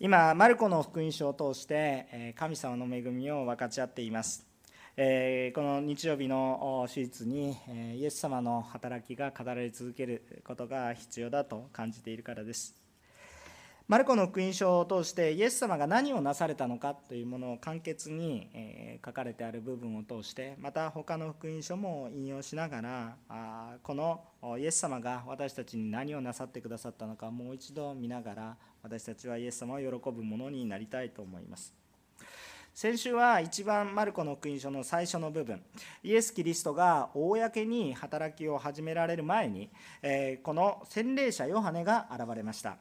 今マルコの福音書を通して神様の恵みを分かち合っています。この日曜日の手術にイエス様の働きが語られ続けることが必要だと感じているからです。マルコの福音書を通してイエス様が何をなされたのかというものを簡潔に書かれてある部分を通してまた他の福音書も引用しながらこのイエス様が私たちに何をなさってくださったのかもう一度見ながら私たちはイエス様を喜ぶものになりたいと思います。先週は一番マルコの福音書の最初の部分イエス・キリストが公に働きを始められる前にこの洗礼者ヨハネが現れました。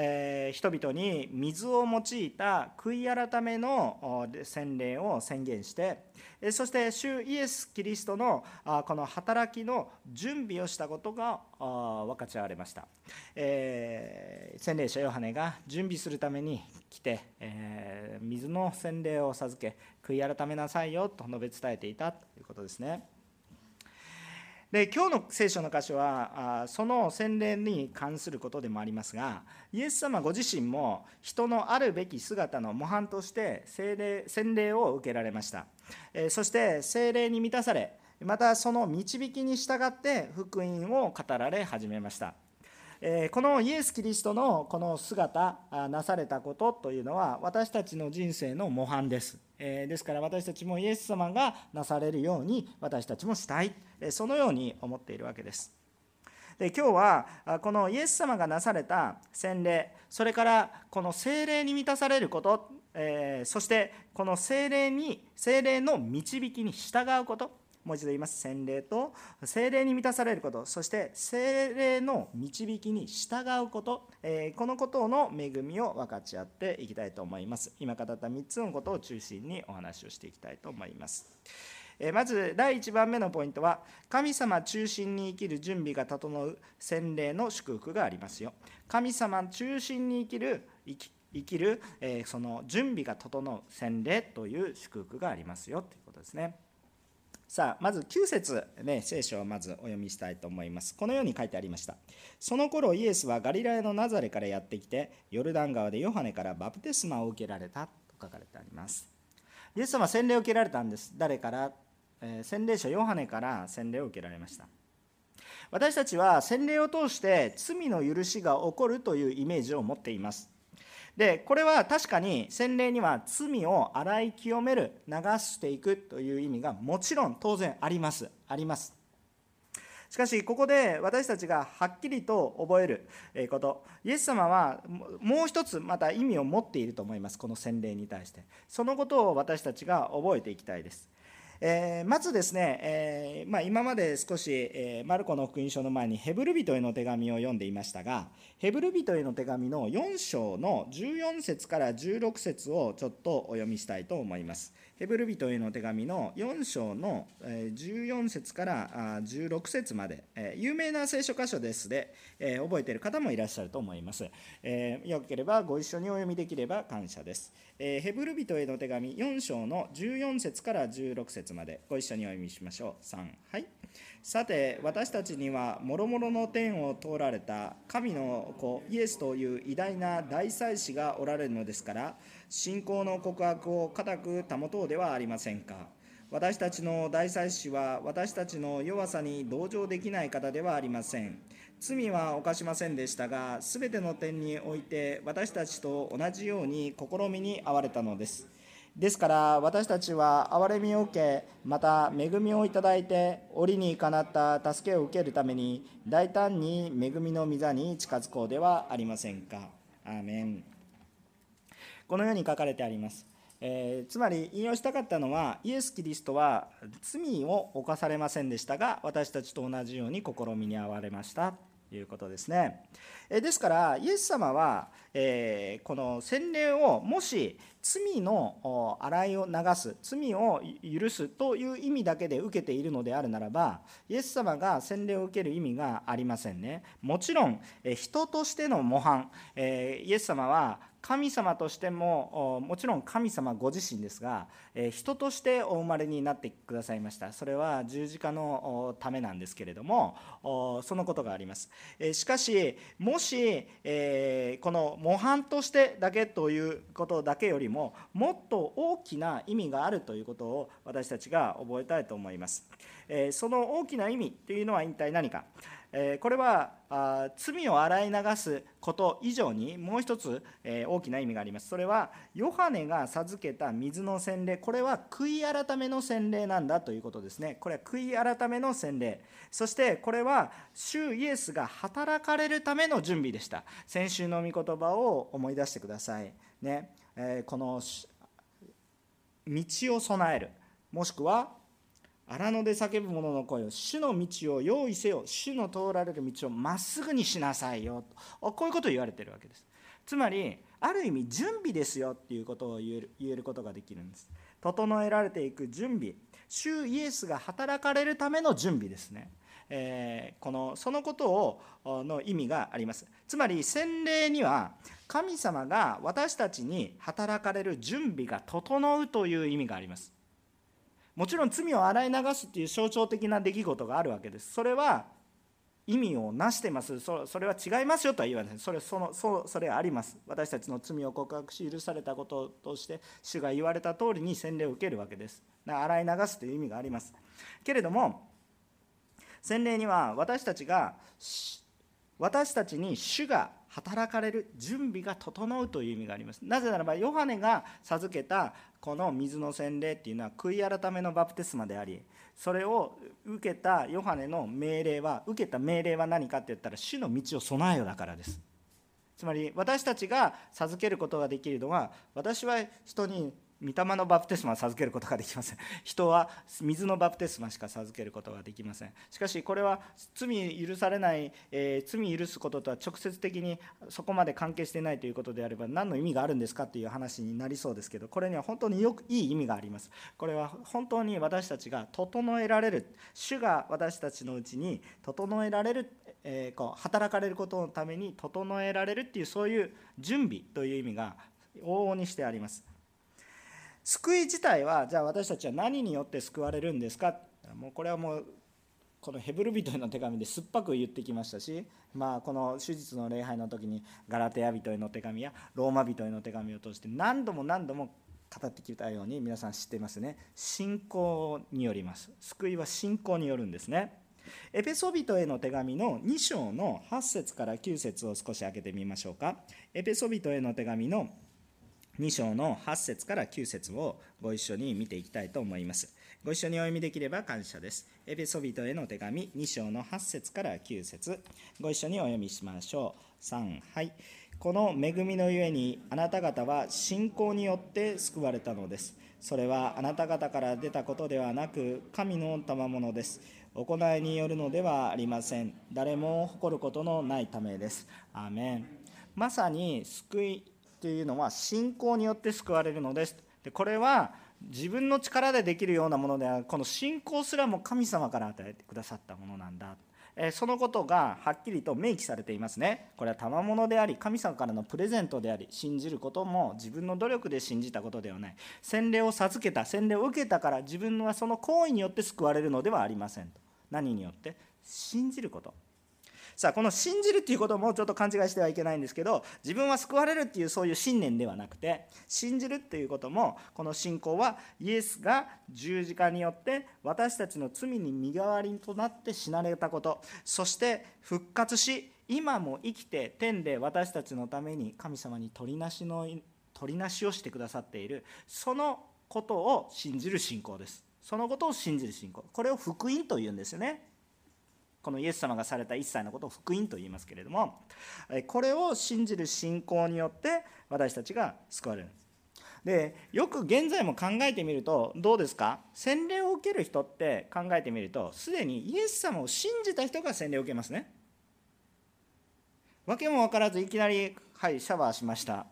えー、人々に水を用いた悔い改めの洗礼を宣言してそして主イエス・キリストのこの働きの準備をしたことが分かち合われました、えー、洗礼者ヨハネが準備するために来て、えー、水の洗礼を授け悔い改めなさいよと述べ伝えていたということですね。で今日の聖書の箇所はその洗礼に関することでもありますがイエス様ご自身も人のあるべき姿の模範として聖霊洗礼を受けられました。そして聖霊に満たされまたその導きに従って福音を語られ始めました。このイエス・キリストのこの姿なされたことというのは私たちの人生の模範です。ですから私たちもイエス様がなされるように私たちもしたい。そのように思っているわけです。で今日はこのイエス様がなされた洗礼それからこの精霊に満たされること、えそしてこの精霊に精霊の導きに従うこと。もう一度言います。洗礼と精霊に満たされること。そして精霊の導きに従うこと、えこのことの恵みを分かち合っていきたいと思います。今語った3つのことを中心にお話をしていきたいと思います。まず第1番目のポイントは神様中心に生きる準備が整う洗礼の祝福がありますよ。神様中心に生きる生きる、えその準備が整う洗礼という祝福がありますよ。ということですね。さあまず9節ね聖書をまずお読みしたいと思います。このように書いてありました。その頃イエスはガリラヤのナザレからやってきてヨルダン川でヨハネからバプテスマを受けられたと書かれてあります。イエス様は洗礼を受けられたんです。誰から、えー、洗礼者ヨハネから洗礼を受けられました。私たちは洗礼を通して罪の許しが起こるというイメージを持っています。でこれは確かに洗礼には罪を洗い清める流していくという意味がもちろん当然あります。あります。しかしここで私たちがはっきりと覚えること。イエス様はもう一つまた意味を持っていると思います。この洗礼に対して。そのことを私たちが覚えていきたいです。えー、まずですね、えーまあ、今まで少し、えー、マルコの福音書の前にヘブル人への手紙を読んでいましたがヘブル人への手紙の4章の14節から16節をちょっとお読みしたいと思います。ヘブル人への手紙の4章の14節から16節まで有名な聖書箇所ですで覚えている方もいらっしゃると思います。よければご一緒にお読みできれば感謝です。ヘブル人への手紙4章の14節から16節までご一緒にお読みしましょう。3はい。さて私たちにはもろもろの天を通られた神の子イエスという偉大な大祭司がおられるのですから信仰の告白を固く保とうではありませんか？私たちの大祭司は私たちの弱さに同情できない方ではありません。罪は犯しませんでしたが全ての点において私たちと同じように試みに遭われたのです。ですから私たちは憐れみを受けまた恵みをいただいて折にかなった助けを受けるために大胆に恵みの御座に近づこうではありませんか？アーメン。このように書かれてあります。えー、つまり引用したかったのはイエス・キリストは罪を犯されませんでしたが私たちと同じように試みに遭われましたということですねえ。ですからイエス様は、えこの洗礼をもし罪の洗いを流す罪を許すという意味だけで受けているのであるならばイエス様が洗礼を受ける意味がありませんねもちろん人としての模範イエス様は神様としてももちろん神様ご自身ですが人としてお生まれになってくださいました。それは十字架のためなんですけれどもそのことがあります。しかしもしこの模範としてだけということだけよりももっと大きな意味があるということを私たちが覚えたいと思います。その大きな意味というのは一体何か。これは罪を洗い流すこと以上にもう一つ大きな意味があります。それはヨハネが授けた水の洗礼。これは悔い改めの洗礼なんだということですね。これは悔い改めの洗礼。そしてこれは主イエスが働かれるための準備でした。先週の御言葉を思い出してくださいね。この道を備える。もしくは荒野で叫ぶ者の声を主の道を用意せよ。主の通られる道をまっすぐにしなさいよ。とこういうことを言われてるわけです。つまりある意味準備ですよっていうことを言える言えることができるんです。整えられていく準備。主イエスが働かれるための準備ですね。えー、このそのことをの意味があります。つまり洗礼には神様が私たちに働かれる準備が整うという意味があります。もちろん罪を洗い流すっていう象徴的な出来事があるわけです。それは意味をなしてます。それは違いますよとは言わない。それそのそそれはあります。私たちの罪を告白し許されたこととして主が言われた通りに洗礼を受けるわけです。洗い流すという意味があります。けれども洗礼には私たちが私たちに主が働かれる準備が整うという意味があります。なぜならばヨハネが授けたこの水の洗礼っていうのは悔い改めのバプテスマでありそれを受けたヨハネの命令は受けた命令は何かって言ったら主の道を備えよだからです。つまり私たちが授けることができるのは私は人に御霊のバプテスマを授けることができません。人は水のバプテスマしか授けることができません。しかしこれは罪許されない、えー、罪許すこととは直接的にそこまで関係していないということであれば何の意味があるんですかっていう話になりそうですけどこれには本当によくいい意味があります。これは本当に私たちが整えられる主が私たちのうちに整えられるえー、こう働かれることのために整えられるっていうそういう準備という意味が往々にしてあります。救い自体はじゃあ私たちは何によって救われるんですか？もうこれはもうこのヘブル人への手紙で酸っぱく言ってきましたし、まあ、この手術の礼拝の時にガラテヤ人への手紙やローマ人への手紙を通して何度も何度も語ってきたように皆さん知ってますね。信仰によります。救いは信仰によるんですね。エペソビトへの手紙の2章の8節から9節を少し開けてみましょうか。エペソビトへの手紙の2章の8節から9節をご一緒に見ていきたいと思います。ご一緒にお読みできれば感謝です。エペソビトへの手紙2章の8節から9節ご一緒にお読みしましょう。3、はい。この恵みのゆえにあなた方は信仰によって救われたのです。それはあなた方から出たことではなく神の賜物です。行いによるのではありません。誰も誇ることのないためです。アーメンまさに救いっていうのは信仰によって救われるのですでこれは自分の力でできるようなものではこの信仰すらも神様から与えてくださったものなんだそのことがはっきりと明記されていますね。これは賜物であり、神様からのプレゼントであり、信じることも自分の努力で信じたことではない。洗礼を授けた、洗礼を受けたから自分はその行為によって救われるのではありませんと。何によって？信じること。さあこの信じるっていうこともちょっと勘違いしてはいけないんですけど自分は救われるっていうそういう信念ではなくて信じるっていうこともこの信仰はイエスが十字架によって私たちの罪に身代わりとなって死なれたことそして復活し今も生きて天で私たちのために神様に取りなしの取りなしをしてくださっているそのことを信じる信仰です。そのことを信じる信仰。これを福音というんですよね。このイエス様がされた一切のことを福音と言いますけれどもこれを信じる信仰によって私たちが救われるんでよく現在も考えてみるとどうですか？洗礼を受ける人って考えてみるとすでにイエス様を信じた人が洗礼を受けますね。訳も分からずいきなり「はいシャワーしました」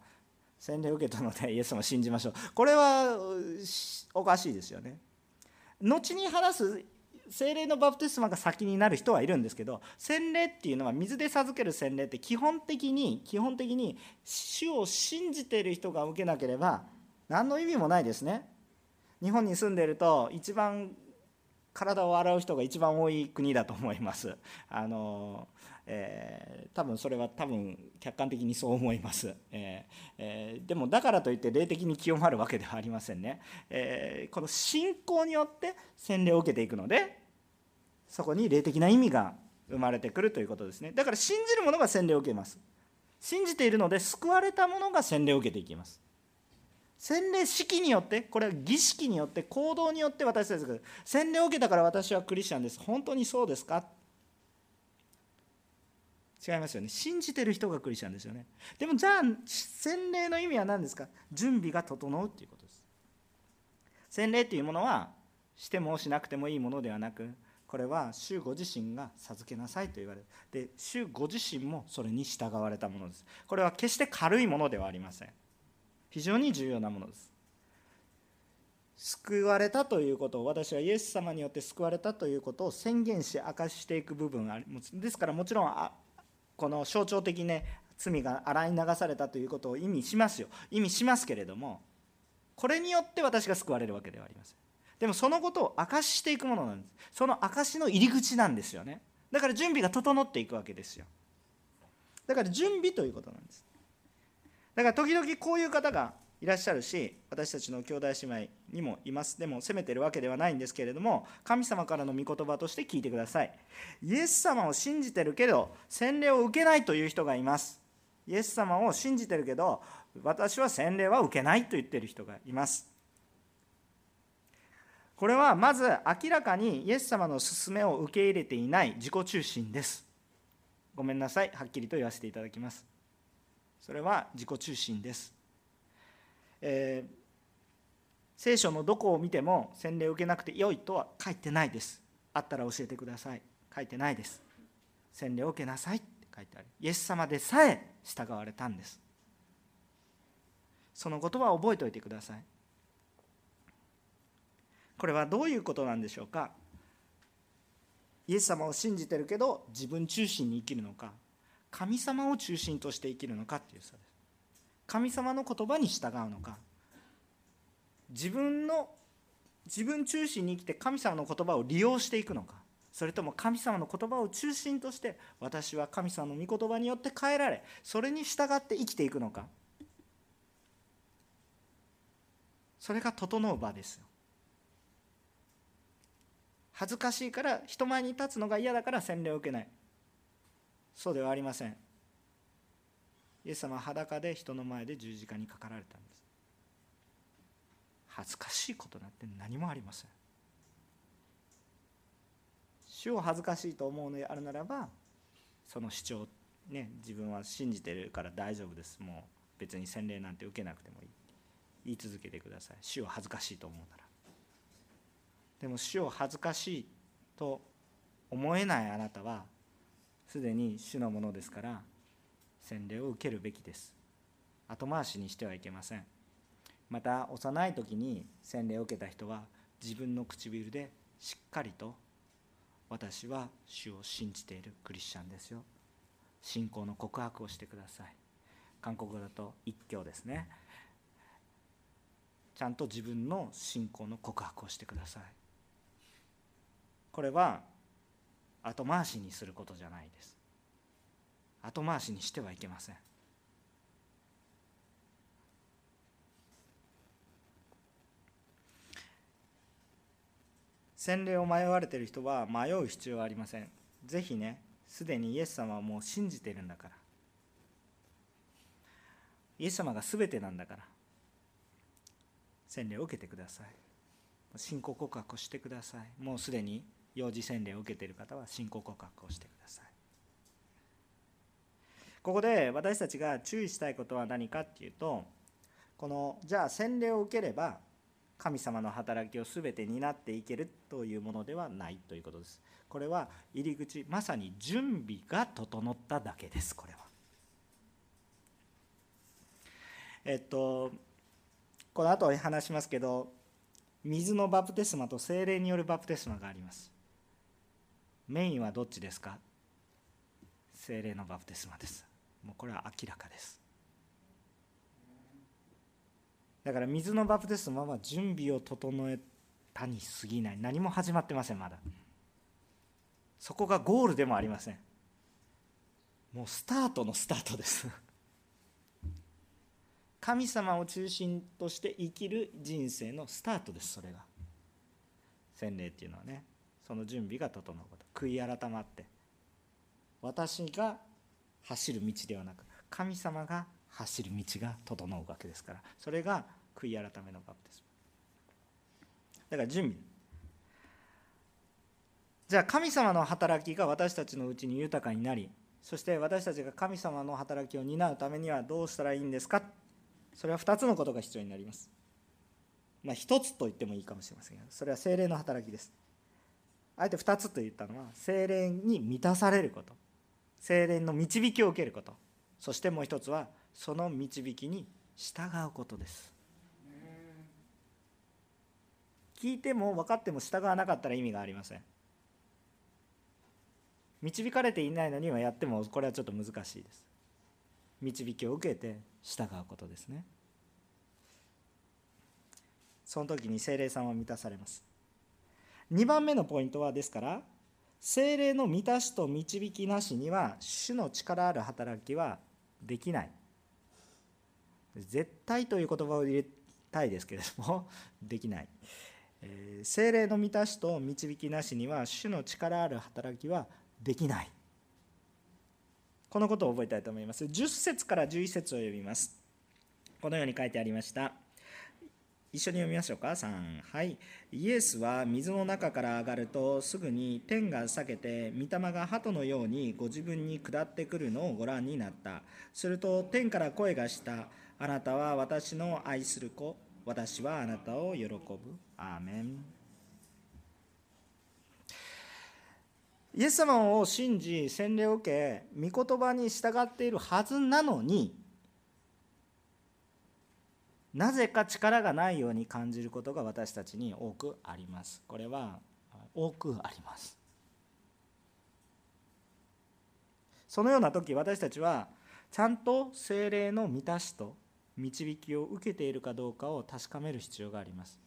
洗礼を受けたので イエス様を信じましょう。これはおかしいですよね。後に話す精霊のバプテスマが先になる人はいるんですけど洗礼っていうのは水で授ける洗礼って基本的に基本的に主を信じている人が受けなければ何の意味もないですね。日本に住んでいると一番体を洗う人が一番多い国だと思います。あのえー、多分それは多分客観的にそう思います、えーえー、でもだからといって霊的に清まるわけではありませんね、えー、この信仰によって洗礼を受けていくのでそこに霊的な意味が生まれてくるということですね。だから信じる者が洗礼を受けます。信じているので救われた者が洗礼を受けていきます。洗礼式によってこれは儀式によって行動によって私たちが洗礼を受けたから私はクリスチャンです。本当にそうですか？違いますよね。信じてる人がクリスチャンですよね。でもじゃあ洗礼の意味は何ですか？準備が整うっていうことです。洗礼というものはしてもしなくてもいいものではなくこれは主ご自身が授けなさいと言われる。で主ご自身もそれに従われたものです。これは決して軽いものではありません。非常に重要なものです。救われたということを私はイエス様によって救われたということを宣言し明かしていく部分があります。ですからもちろんあこの象徴的ね罪が洗い流されたということを意味しますよ。意味しますけれどもこれによって私が救われるわけではありません。でもそのことを明かししていくものなんです。その証しの入り口なんですよね。だから準備が整っていくわけですよ。だから準備ということなんです。だから時々こういう方がいらっしゃるし私たちの兄弟姉妹にもいます。でも責めてるわけではないんですけれども神様からの御言葉として聞いてください。イエス様を信じてるけど洗礼を受けないという人がいます。イエス様を信じてるけど私は洗礼は受けないと言ってる人がいます。これはまず明らかにイエス様の勧めを受け入れていない自己中心です。ごめんなさい。はっきりと言わせていただきます。それは自己中心です。えー、聖書のどこを見ても洗礼を受けなくてよいとは書いてないです。あったら教えてください。書いてないです。洗礼を受けなさいって書いてある。イエス様でさえ従われたんです。そのことは覚えておいてください。これはどういうことなんでしょうか。イエス様を信じてるけど自分中心に生きるのか。神様を中心として生きるのかっていう差です。神様の言葉に従うのか。自分の自分中心に生きて神様の言葉を利用していくのか。それとも神様の言葉を中心として私は神様の御言葉によって変えられそれに従って生きていくのか。それが整う場ですよ。恥ずかしいから人前に立つのが嫌だから洗礼を受けない。そうではありません。イエス様は裸で人の前で十字架にかかられたんです。恥ずかしいことなんて何もありません。主を恥ずかしいと思うのであるならばその主張ね自分は信じてるから大丈夫です。もう別に洗礼なんて受けなくてもいい。言い続けてください。主を恥ずかしいと思うなら。でも主を恥ずかしいと思えないあなたはすでに主のものですから洗礼を受けるべきです。後回しにしてはいけません。また幼い時に洗礼を受けた人は自分の唇でしっかりと私は主を信じているクリスチャンですよ。信仰の告白をしてください。韓国語だと一教ですね。ちゃんと自分の信仰の告白をしてください。これは後回しにすることじゃないです。後回しにしてはいけません。洗礼を迷われている人は迷う必要はありません。ぜひねすでにイエス様はもう信じてるんだから。イエス様が全てなんだから。洗礼を受けてください。信仰告白をしてください。もうすでに幼児洗礼を受けている方は信仰告白をしてください。ここで私たちが注意したいことは何かっていうとこのじゃあ洗礼を受ければ神様の働きを全て担っていけるというものではないということです。これは入り口まさに準備が整っただけですこれは。えっとこの後話しますけど水のバプテスマと精霊によるバプテスマがあります。メインはどっちですか？精霊のバプテスマです。もうこれは明らかです。だから水のバプテスマは準備を整えたに過ぎない。何も始まってませんまだ。そこがゴールでもありません。もうスタートのスタートです。神様を中心として生きる人生のスタートですそれが。洗礼っていうのはね。その準備が整うこと。悔い改まって。私が走る道ではなく神様が走る道が整うわけですから。それが悔い改めのバプテスマだから準備。じゃあ神様の働きが私たちのうちに豊かになりそして私たちが神様の働きを担うためにはどうしたらいいんですか？それは2つのことが必要になります。まあ、1つと言ってもいいかもしれませんが、それは精霊の働きです。あえて2つと言ったのは、精霊に満たされること、精霊の導きを受けること、そしてもう1つは、その導きに従うことです。聞いても分かっても従わなかったら意味がありません。導かれていないのにはやってもこれはちょっと難しいです。導きを受けて従うことですねその時に精霊さんは満たされます2番目のポイントはですから精霊の満たしと導きなしには主の力ある働きはできない絶対という言葉を入れたいですけれども できない、えー、精霊の満たしと導きなしには主の力ある働きはできないこのことを覚えたいと思います。10節から11節を読みます。このように書いてありました。一緒に読みましょうか。3。はい。イエスは水の中から上がると、すぐに天が裂けて、御霊が鳩のようにご自分に下ってくるのをご覧になった。すると、天から声がした。あなたは私の愛する子。私はあなたを喜ぶ。アーメン。イエス様を信じ洗礼を受け御言葉に従っているはずなのになぜか力がないように感じることが私たちに多くあります。これは多くあります。そのような時私たちはちゃんと精霊の満たしと導きを受けているかどうかを確かめる必要があります。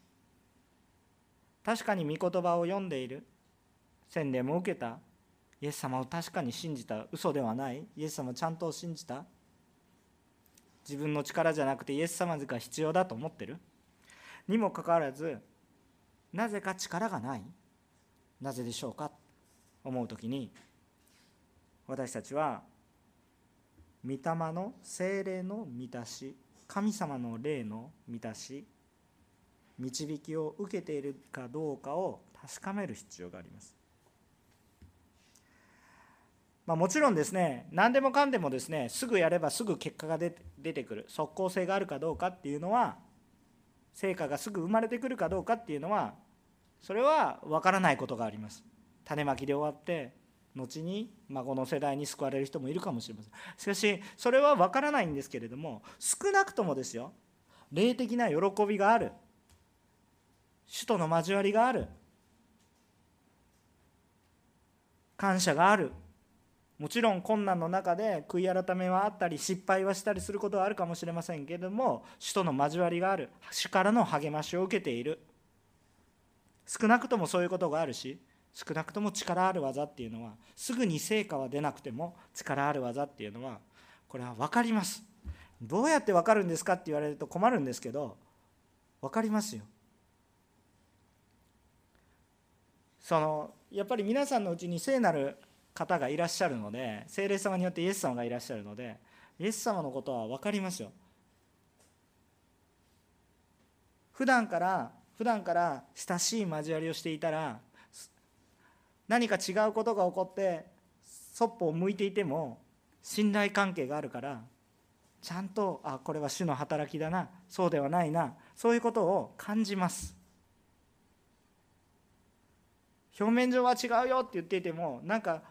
確かに御言葉を読んでいる洗礼も受けたイエス様を確かに信じた嘘ではないイエス様をちゃんと信じた自分の力じゃなくてイエス様が必要だと思ってる？にもかかわらずなぜか力がない？なぜでしょうか？思う時に私たちは御霊の精霊の満たし神様の霊の満たし導きを受けているかどうかを確かめる必要があります。まあ、もちろんですね何でもかんでもですねすぐやればすぐ結果が出てくる。即効性があるかどうかっていうのは成果がすぐ生まれてくるかどうかっていうのはそれは分からないことがあります。種まきで終わって後に孫の世代に救われる人もいるかもしれません。しかしそれは分からないんですけれども少なくともですよ霊的な喜びがある。主との交わりがある。感謝がある。もちろん困難の中で悔い改めはあったり失敗はしたりすることはあるかもしれませんけれども主との交わりがある主からの励ましを受けている。少なくともそういうことがあるし少なくとも力ある技っていうのはすぐに成果は出なくても力ある技っていうのはこれは分かります。どうやって分かるんですかって言われると困るんですけど分かりますよ。そのやっぱり皆さんのうちに聖なる方がいらっしゃるので聖霊様によってイエス様がいらっしゃるのでイエス様のことは分かりますよ。普段から普段から親しい交わりをしていたら何か違うことが起こってそっぽを向いていても信頼関係があるからちゃんとあこれは主の働きだなそうではないなそういうことを感じます。表面上は違うよって言っていてもなんか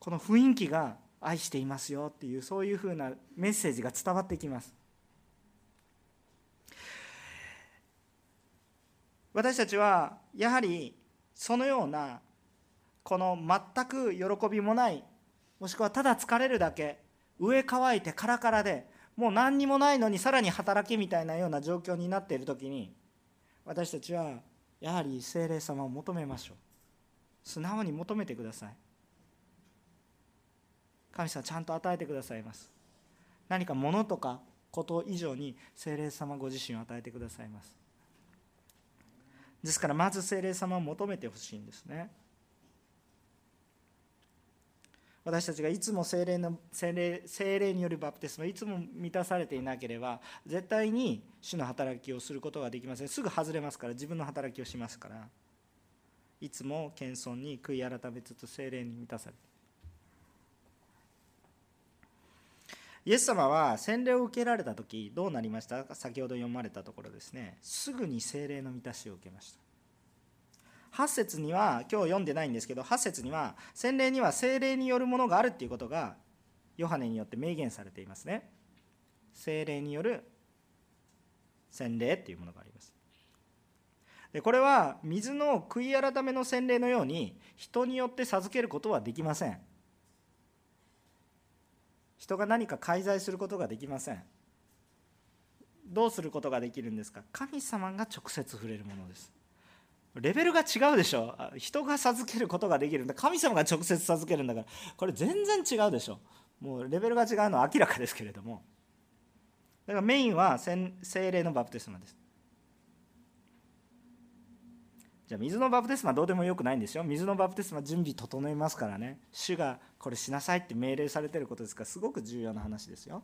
この雰囲気が愛していますよっていうそういうふうなメッセージが伝わってきます。私たちはやはりそのようなこの全く喜びもないもしくはただ疲れるだけ上乾いてカラカラでもう何にもないのにさらに働きみたいなような状況になっている時に私たちはやはり精霊様を求めましょう。素直に求めてください。神様ちゃんと与えてくださいます。何か物とかこと以上に精霊様ご自身を与えてくださいます。ですからまず精霊様を求めてほしいんですね。私たちがいつも精霊の精霊精霊によるバプテスマいつも満たされていなければ絶対に主の働きをすることができません。すぐ外れますから自分の働きをしますから。いつも謙遜に悔い改めつつ精霊に満たされて。イエス様は洗礼を受けられた時どうなりました？か先ほど読まれたところですね。すぐに精霊の満たしを受けました。8節には今日読んでないんですけど8節には洗礼には精霊によるものがあるっていうことがヨハネによって明言されていますね。精霊による洗礼っていうものがあります。でこれは水の悔い改めの洗礼のように人によって授けることはできません。人が何か介在することができません。どうすることができるんですか？神様が直接触れるものです。レベルが違うでしょ？人が授けることができるんだ。神様が直接授けるんだから。これ全然違うでしょ？もうレベルが違うのは明らかですけれども。だからメインは精霊のバプテスマです。じゃあ水のバプテスマどうでもよくないんですよ。水のバプテスマ準備整えますからね。主がこれしなさいって命令されてることですからすごく重要な話ですよ。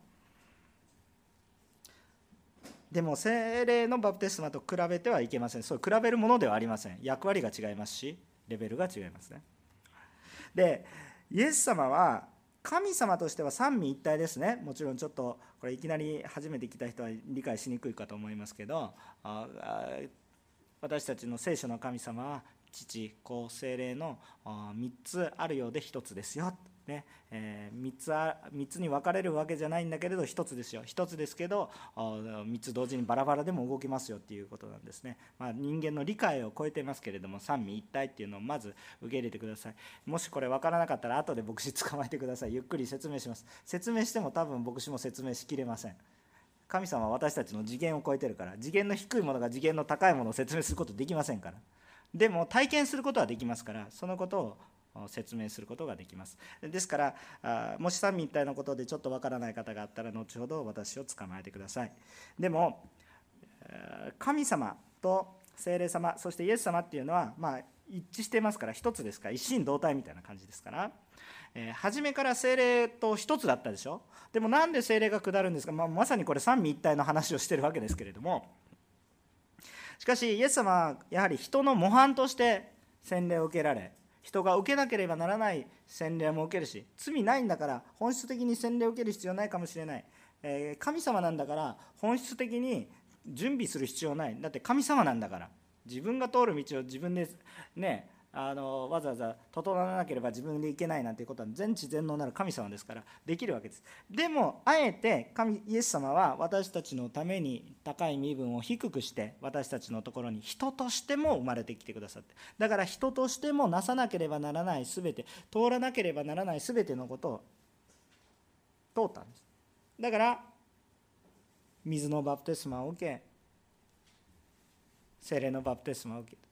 でも精霊のバプテスマと比べてはいけません。そう比べるものではありません。役割が違いますしレベルが違いますね。でイエス様は神様としては三位一体ですね。もちろんちょっとこれいきなり初めて来た人は理解しにくいかと思いますけど私たちの聖書の神様は父子精霊の3つあるようで1つですよ。ね。えー、3, つあ3つに分かれるわけじゃないんだけれど1つですよ。1つですけど3つ同時にバラバラでも動きますよっていうことなんですね、まあ、人間の理解を超えてますけれども三位一体っていうのをまず受け入れてください。もしこれ分からなかったら後で牧師 捕まえてください。ゆっくり説明します。説明しても多分牧師も説明しきれません。神様は私たちの次元を超えてるから次元の低いものが次元の高いものを説明することできませんから。でも体験することはできますからそのことを説明することができます。ですからもし三位一体のことでちょっとわからない方があったら後ほど私を捕まえてください。でも神様と精霊様そしてイエス様っていうのはまあ一致してますから一つですから一心同体みたいな感じですからえー、初めから精霊と一つだったでしょ？でもなんで精霊が下るんですか、まあ、まさにこれ三位一体の話をしてるわけですけれどもしかしイエス様はやはり人の模範として洗礼を受けられ人が受けなければならない洗礼も受けるし罪ないんだから本質的に洗礼を受ける必要ないかもしれない、えー、神様なんだから本質的に準備する必要ない。だって神様なんだから。自分が通る道を自分でねあのわざわざ整わなければ自分でいけないなんていうことは全知全能なる神様ですからできるわけですでもあえて神イエス様は私たちのために高い身分を低くして私たちのところに人としても生まれてきてくださって。だから人としてもなさなければならない全て通らなければならない全てのことを通ったんです。だから水のバプテスマを受け精霊のバプテスマを受け。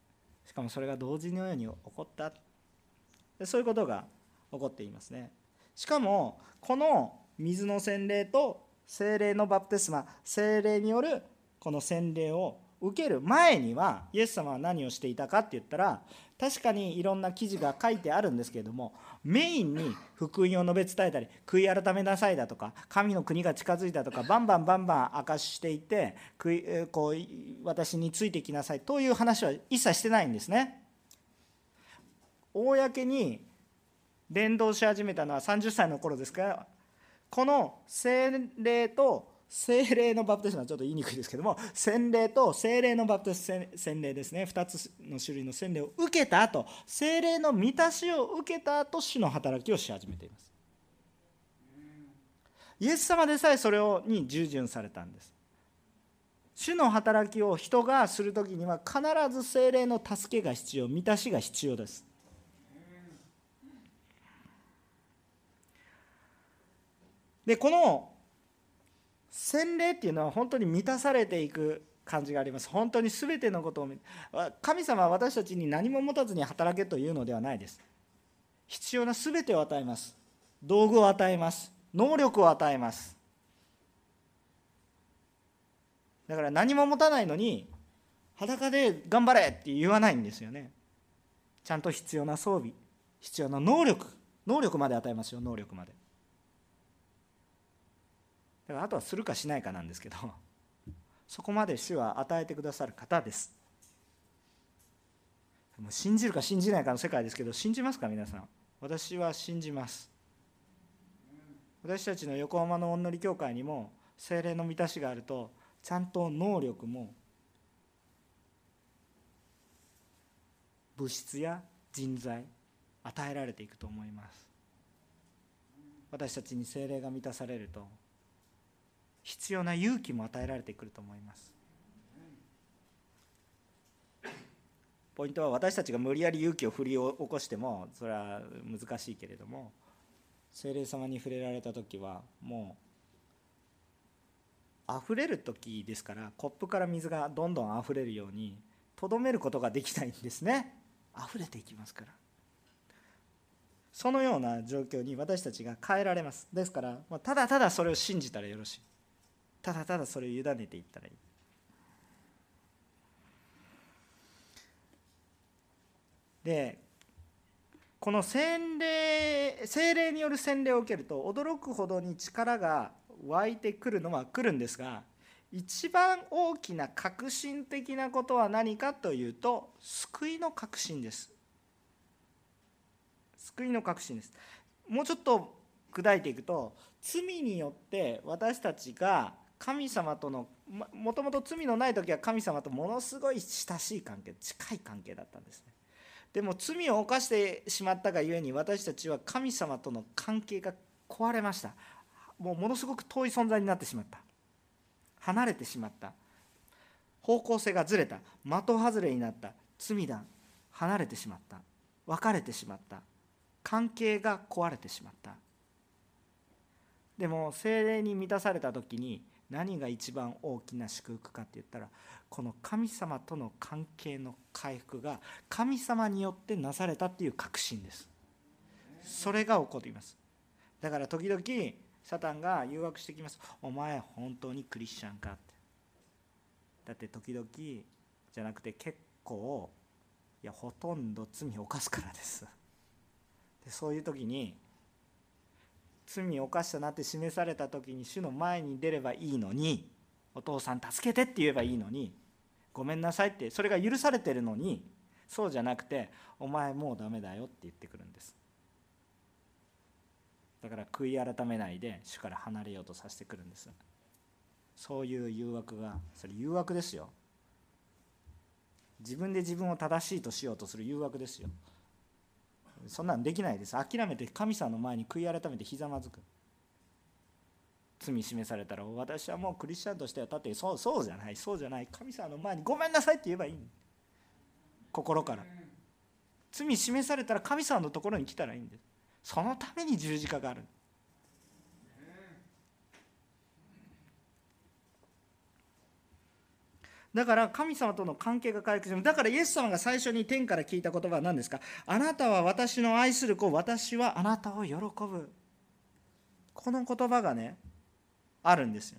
しかもそれが同時のように起こった。そういうことが起こっていますね。しかもこの水の洗礼と精霊のバプテスマ精霊によるこの洗礼を受ける前にはイエス様は何をしていたかって言ったら確かにいろんな記事が書いてあるんですけれどもメインに福音を述べ伝えたり悔い改めなさいだとか神の国が近づいたとかバンバンバンバン明かししていてこう私についてきなさいという話は一切してないんですね。公に伝道し始めたのは30歳の頃ですからこの洗礼と聖霊のバプテスマはちょっと言いにくいですけども洗礼と聖霊のバプテス洗礼ですね。2つの種類の洗礼を受けた後聖霊の満たしを受けた後主の働きをし始めています。イエス様でさえそれをに従順されたんです。主の働きを人がするときには必ず聖霊の助けが必要満たしが必要です。でこの洗礼っていうのは本当に満たされていく感じがあります。本当に全てのことを神様は私たちに何も持たずに働けというのではないです。必要な全てを与えます。道具を与えます。能力を与えます。だから何も持たないのに裸で頑張れって言わないんですよね。ちゃんと必要な装備必要な能力能力まで与えますよ能力まで。だからあとはするかしないかなんですけど そこまで主は与えてくださる方です。もう信じるか信じないかの世界ですけど信じますか皆さん。私は信じます。私たちの横浜のおんのり教会にも精霊の満たしがあるとちゃんと能力も物質や人材与えられていくと思います。私たちに精霊が満たされると必要な勇気も与えられてくると思います。ポイントは私たちが無理やり勇気を振り起こしてもそれは難しいけれども精霊様に触れられた時はもう溢れる時ですからコップから水がどんどん溢れるようにとどめることができないんですね。溢れていきますから。そのような状況に私たちが変えられます。ですからただただそれを信じたらよろしい。ただただそれを委ねていったらいい。でこの洗礼精霊による洗礼を受けると驚くほどに力が湧いてくるのは来るんですが一番大きな革新的なことは何かというと救いの革新です。救いの革新です。もうちょっと砕いていくと罪によって私たちが神様とのもともと罪のない時は神様とものすごい親しい関係近い関係だったんですね。でも罪を犯してしまったがゆえに私たちは神様との関係が壊れました。もうものすごく遠い存在になってしまった。離れてしまった。方向性がずれた。的外れになった。罪だ。離れてしまった。別れてしまった。関係が壊れてしまった。でも精霊に満たされた時に何が一番大きな祝福かって言ったらこの神様との関係の回復が神様によってなされたっていう確信です。それが起こっています。だから時々サタンが誘惑してきます。お前本当にクリスチャンかって。だって時々じゃなくて結構いやほとんど罪を犯すからです。でそういう時に罪を犯したなって示された時に主の前に出ればいいのにお父さん助けてって言えばいいのにごめんなさいってそれが許されてるのにそうじゃなくてお前もうダメだよって言ってくるんです。だから悔い改めないで主から離れようとさせてくるんです。そういう誘惑がそれ誘惑ですよ。自分で自分を正しいとしようとする誘惑ですよ。そんなんできないです。諦めて神様の前に悔い改めてひざまずく。罪示されたら私はもうクリスチャンとしては立ってそうそうじゃない。そうじゃない。神様の前にごめんなさいって言えばいい。心から。罪示されたら神様のところに来たらいいんです。そのために十字架がある。だから神様との関係が回復す。るだからイエス様が最初に天から聞いた言葉は何ですか？あなたは私の愛する子私はあなたを喜ぶ。この言葉がねあるんですよ。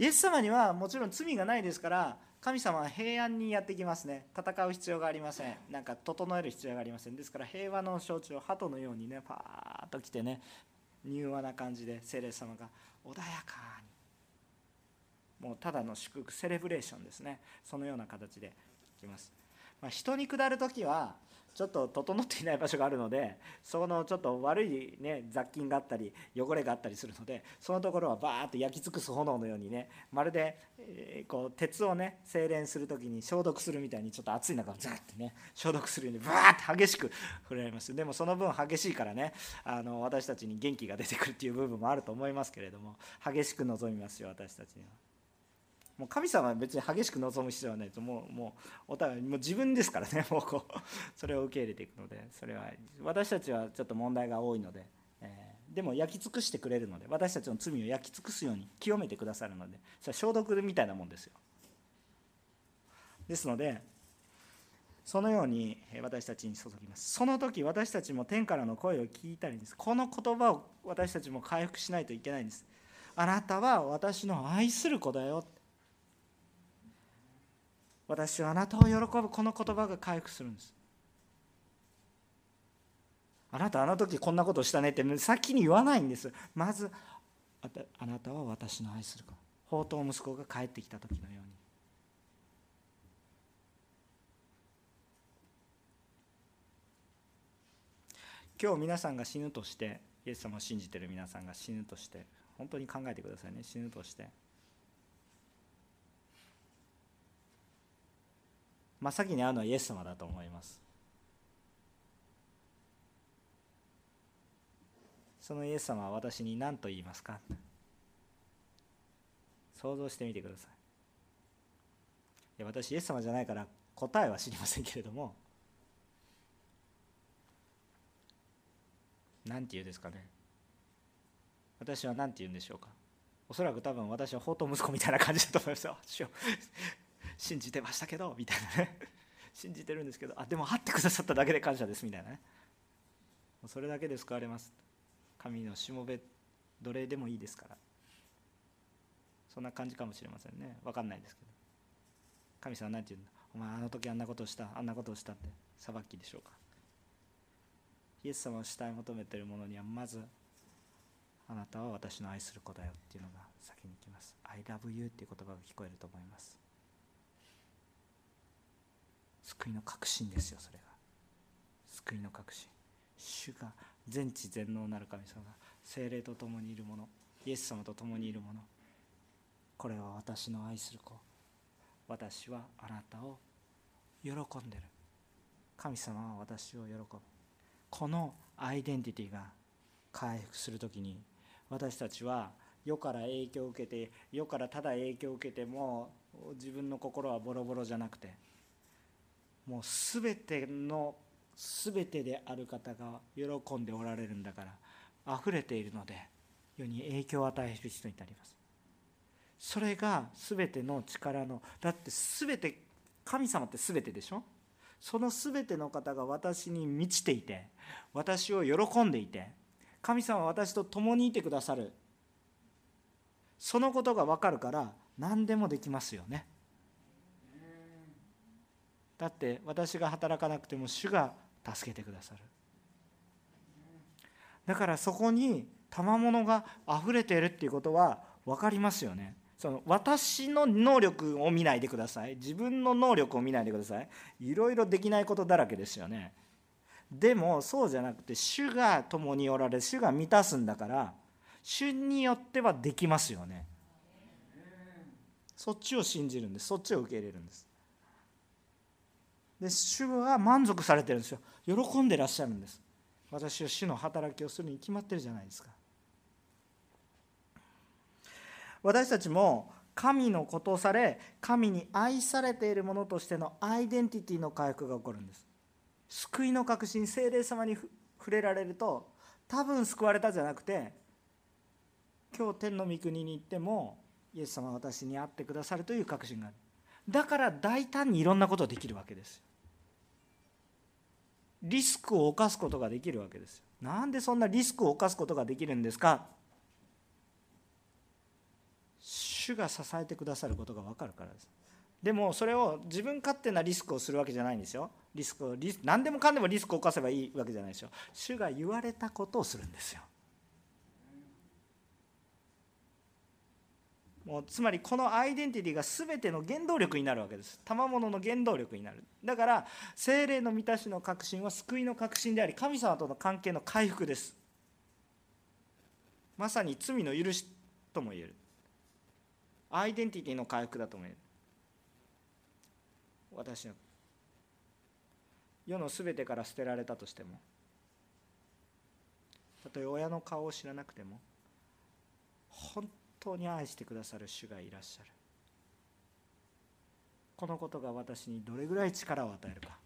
イエス様にはもちろん罪がないですから神様は平安にやってきますね。戦う必要がありません。なんか整える必要がありません。ですから平和の象徴鳩のようにねパーッと来てね柔和な感じで聖霊様が穏やかにもうただの祝福セレブレーションですね。そのような形でいきます、まあ、人に下る時はちょっと整っていない場所があるのでそのちょっと悪い、ね、雑菌があったり汚れがあったりするのでそのところはバーッと焼き尽くす炎のようにねまるで、え、こう鉄をね精錬する時に消毒するみたいにちょっと熱い中をザーッてね消毒するようにバーッと激しく触れられます。でもその分激しいからねあの私たちに元気が出てくるっていう部分もあると思いますけれども激しく望みますよ私たちには。もう神様は別に激しく望む必要はないともう。もうお互いもう自分ですからね。もうこうそれを受け入れていくので。それは私たちはちょっと問題が多いので、えでも焼き尽くしてくれるので。私たちの罪を焼き尽くすように清めてくださるので。それは消毒みたいなもんですよ。ですのでそのように私たちに注ぎます。その時私たちも天からの声を聞いたりです。この言葉を私たちも回復しないといけないんです。あなたは私の愛する子だよ私はあなたを喜ぶこの言葉が回復するんです。あなたあの時こんなことしたねって先に言わないんです。まずあなたは私の愛する子。宝刀息子が帰ってきた時のように。今日皆さんが死ぬとしてイエス様を信じてる皆さんが死ぬとして本当に考えてくださいね。死ぬとして。真っ先に会うのはイエス様だと思います。そのイエス様は私に何と言いますか？想像してみてください。いや私イエス様じゃないから答えは知りませんけれども。何て言うですかね？私は何て言うんでしょうか？おそらく多分私は宝刀息子みたいな感じだと思いますよ。信じてましたけどみたいなね。信じてるんですけどあでも会ってくださっただけで感謝ですみたいなね。それだけで救われます。神のしもべ奴隷でもいいですから。そんな感じかもしれませんね。分かんないですけど。神様は何て言うんだ。お前あの時あんなことをしたあんなことをしたって裁きでしょうか。イエス様を主体求めてるものにはまずあなたは私の愛する子だよっていうのが先に来ます。I love you っていう言葉が聞こえると思います。救いの確信ですよそれが。救いの確信主が全知全能なる神様が精霊と共にいるものイエス様と共にいるものこれは私の愛する子。私はあなたを喜んでる。神様は私を喜ぶ。このアイデンティティが回復する時に私たちは世から影響を受けて世からただ影響を受けても自分の心はボロボロじゃなくてもう全ての全てである方が喜んでおられるんだから溢れているので世に影響を与える人になります。それが全ての力のだって全て神様って全てでしょ？その全ての方が私に満ちていて私を喜んでいて神様は私と共にいてくださる。そのことが分かるから何でもできますよね。だって私が働かなくても主が助けてくださる。だからそこに賜物が溢れているっていうことは分かりますよね。その私の能力を見ないでください。自分の能力を見ないでください。いろいろできないことだらけですよね。でもそうじゃなくて主が共におられ主が満たすんだから主によってはできますよね。そっちを信じるんです。そっちを受け入れるんです。で主は満足されてるんですよ。喜んでらっしゃるんです。私は主の働きをするに決まってるじゃないですか。私たちも神のことされ神に愛されているものとしてのアイデンティティの回復が起こるんです。救いの確信精霊様に触れられると多分救われたじゃなくて今日天の御国に行ってもイエス様は私に会ってくださるという確信がある。だから大胆にいろんなことができるわけですリスクを冒すことができるわけですよ。なんでそんなリスクを冒すことができるんですか？主が支えてくださることが分かるからです。でもそれを自分勝手なリスクをするわけじゃないんですよ。リスクをリス何でもかんでもリスクを犯せばいいわけじゃないですよ。主が言われたことをするんですよ。もうつまりこのアイデンティティが全ての原動力になるわけです。賜物の原動力になる。だから精霊の満たしの確信は救いの確信であり神様との関係の回復です。まさに罪の許しとも言える。アイデンティティの回復だと思える。私の世の全てから捨てられたとしてもたとえ親の顔を知らなくても本当に愛してくださる主がいらっしゃる。このことが私にどれぐらい力を与えるか。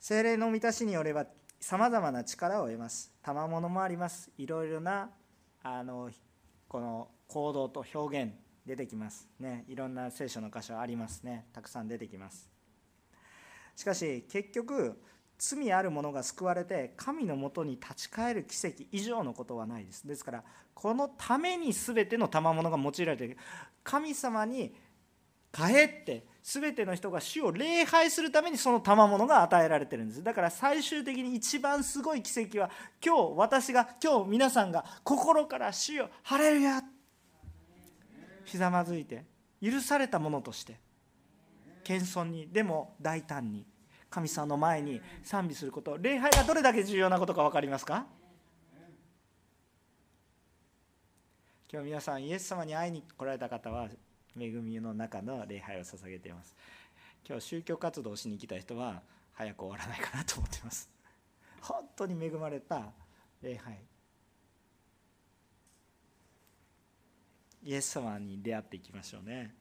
精霊の満たしによればさまざまな力を得ます。賜物もあります。いろいろなあのこの行動と表現出てきます。ね。いろんな聖書の箇所ありますね。たくさん出てきます。しかし結局罪ある者が救われて神のもとに立ち返る奇跡以上のことはないです。ですからこのために全ての賜物が用いられている神様に帰って全ての人が主を礼拝するためにその賜物が与えられてるんです。だから最終的に一番すごい奇跡は今日私が今日皆さんが心から主よハレルヤひざまずいて許されたものとして謙遜にでも大胆に神様の前に賛美すること礼拝がどれだけ重要なことか分かりますか？今日皆さんイエス様に会いに来られた方は恵みの中の礼拝を捧げています。今日宗教活動をしに来た人は早く終わらないかなと思ってます。本当に恵まれた礼拝。イエス様に出会っていきましょうね。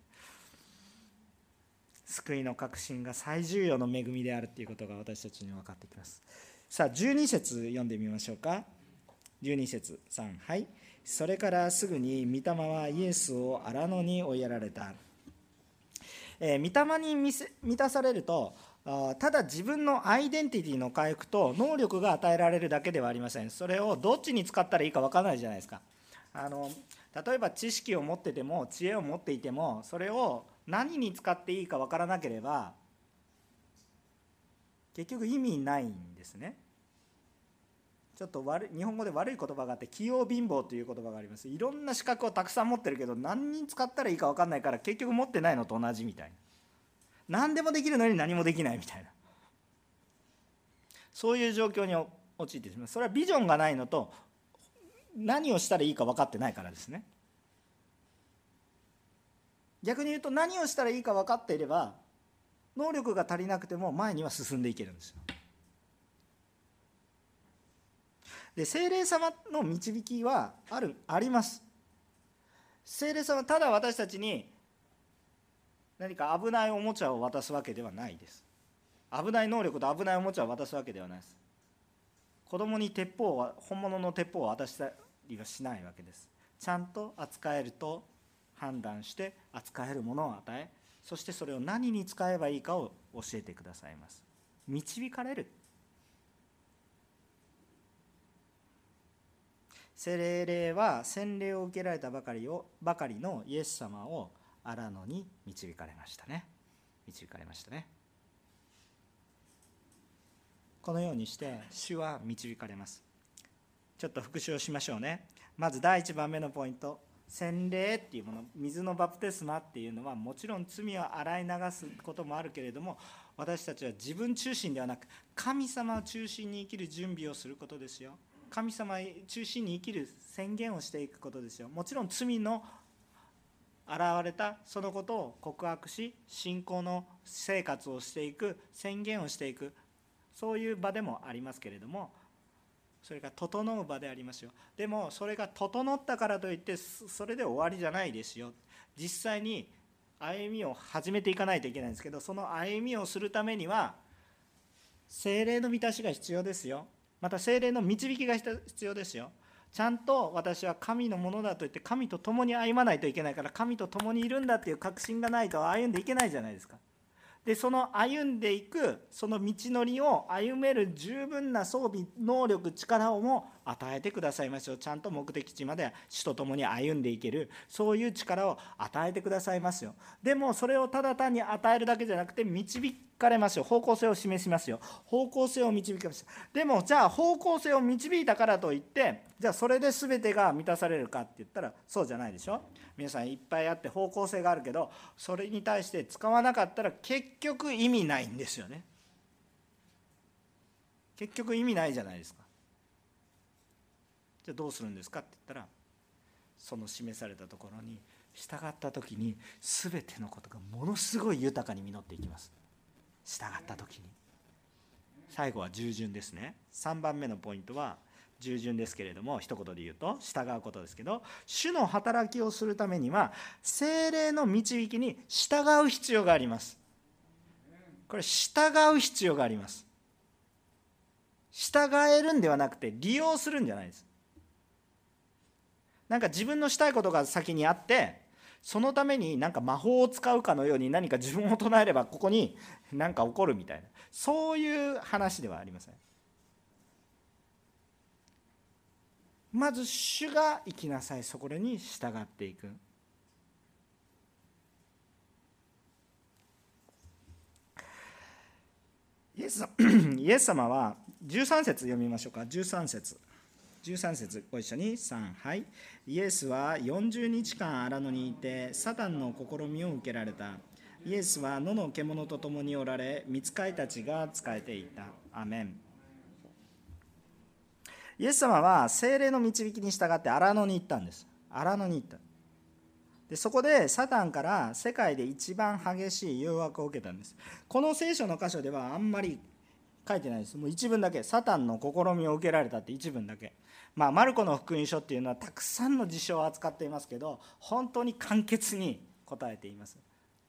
救いの確信が最重要の恵みであるということが私たちに分かってきます。さあ12節読んでみましょうか。12節3はい。それからすぐに御霊はイエスを荒野に追いやられた、えー、御霊に満たされるとただ自分のアイデンティティの回復と能力が与えられるだけではありません。それをどっちに使ったらいいか分からないじゃないですか。あの例えば知識を持ってても知恵を持っていてもそれを何に使っていいか分からなければ結局意味ないんですね。ちょっと悪日本語で悪い言葉があって器用貧乏という言葉があります。いろんな資格をたくさん持ってるけど何に使ったらいいか分かんないから結局持ってないのと同じみたいな。何でもできるのに何もできないみたいな。そういう状況に陥ってしまう。それはビジョンがないのと何をしたらいいか分かってないからですね。逆に言うと何をしたらいいか分かっていれば能力が足りなくても前には進んでいけるんですよ。で精霊様の導きはあるあります。精霊様ただ私たちに何か危ないおもちゃを渡すわけではないです。危ない能力と危ないおもちゃを渡すわけではないです。子供に鉄砲は本物の鉄砲を渡したりはしないわけです。ちゃんと扱えると判断して扱えるものを与えそしてそれを何に使えばいいかを教えてくださいます。導かれる。聖霊は洗礼を受けられたばかりをばかりのイエス様を荒野に導かれましたね。導かれましたね。このようにして主は導かれます。ちょっと復習をしましょうね。まず第1番目のポイント。洗礼っていうもの水のバプテスマっていうのはもちろん罪を洗い流すこともあるけれども私たちは自分中心ではなく神様を中心に生きる準備をすることですよ。神様中心に生きる宣言をしていくことですよ。もちろん罪の現れたそのことを告白し信仰の生活をしていく宣言をしていくそういう場でもありますけれどもそれが整う場でありますよ。でもそれが整ったからといってそれで終わりじゃないですよ。実際に歩みを始めていかないといけないんですけどその歩みをするためには精霊の満たしが必要ですよ。また精霊の導きが必要ですよ。ちゃんと私は神のものだと言って神と共に歩まないといけないから神と共にいるんだっていう確信がないと歩んでいけないじゃないですか。でその歩んでいくその道のりを歩める十分な装備能力力をも与えてくださいましょちゃんと目的地まで主と共に歩んでいける。そういう力を与えてくださいますよ。でもそれをただ単に与えるだけじゃなくて導かれますよ。方向性を示しますよ。方向性を導きます。でもじゃあ方向性を導いたからといってじゃあそれで全てが満たされるかって言ったらそうじゃないでしょ？皆さんいっぱいあって方向性があるけどそれに対して使わなかったら結局意味ないんですよね。結局意味ないじゃないですか。じゃあどうするんですかって言ったらその示されたところに従った時に全てのことがものすごい豊かに実っていきます。従った時に。最後は従順ですね。3番目のポイントは従順ですけれども一言で言うと従うことですけど主の働きをするためには精霊の導きに従う必要があります。これ従う必要があります。従えるんではなくて利用するんじゃないです。なんか自分のしたいことが先にあってそのためになんか魔法を使うかのように何か自分を唱えればここに何か起こるみたいなそういう話ではありません。まず主が生きなさい。そこに従っていく。イエス イエス様は13節読みましょうか。13節。13節ご一緒に。3はい。イエスは40日間荒野にいてサタンの試みを受けられた。イエスは野の獣と共におられ見つかいたちが仕えていた。アメン。イエス様は精霊の導きに従って荒野に行ったんです。荒野に行った。でそこでサタンから世界で一番激しい誘惑を受けたんです。この聖書の箇所ではあんまり書いてないです。もう一文だけ。サタンの試みを受けられたって一文だけ。まあ、マルコの福音書っていうのはたくさんの事象を扱っていますけど本当に簡潔に答えています。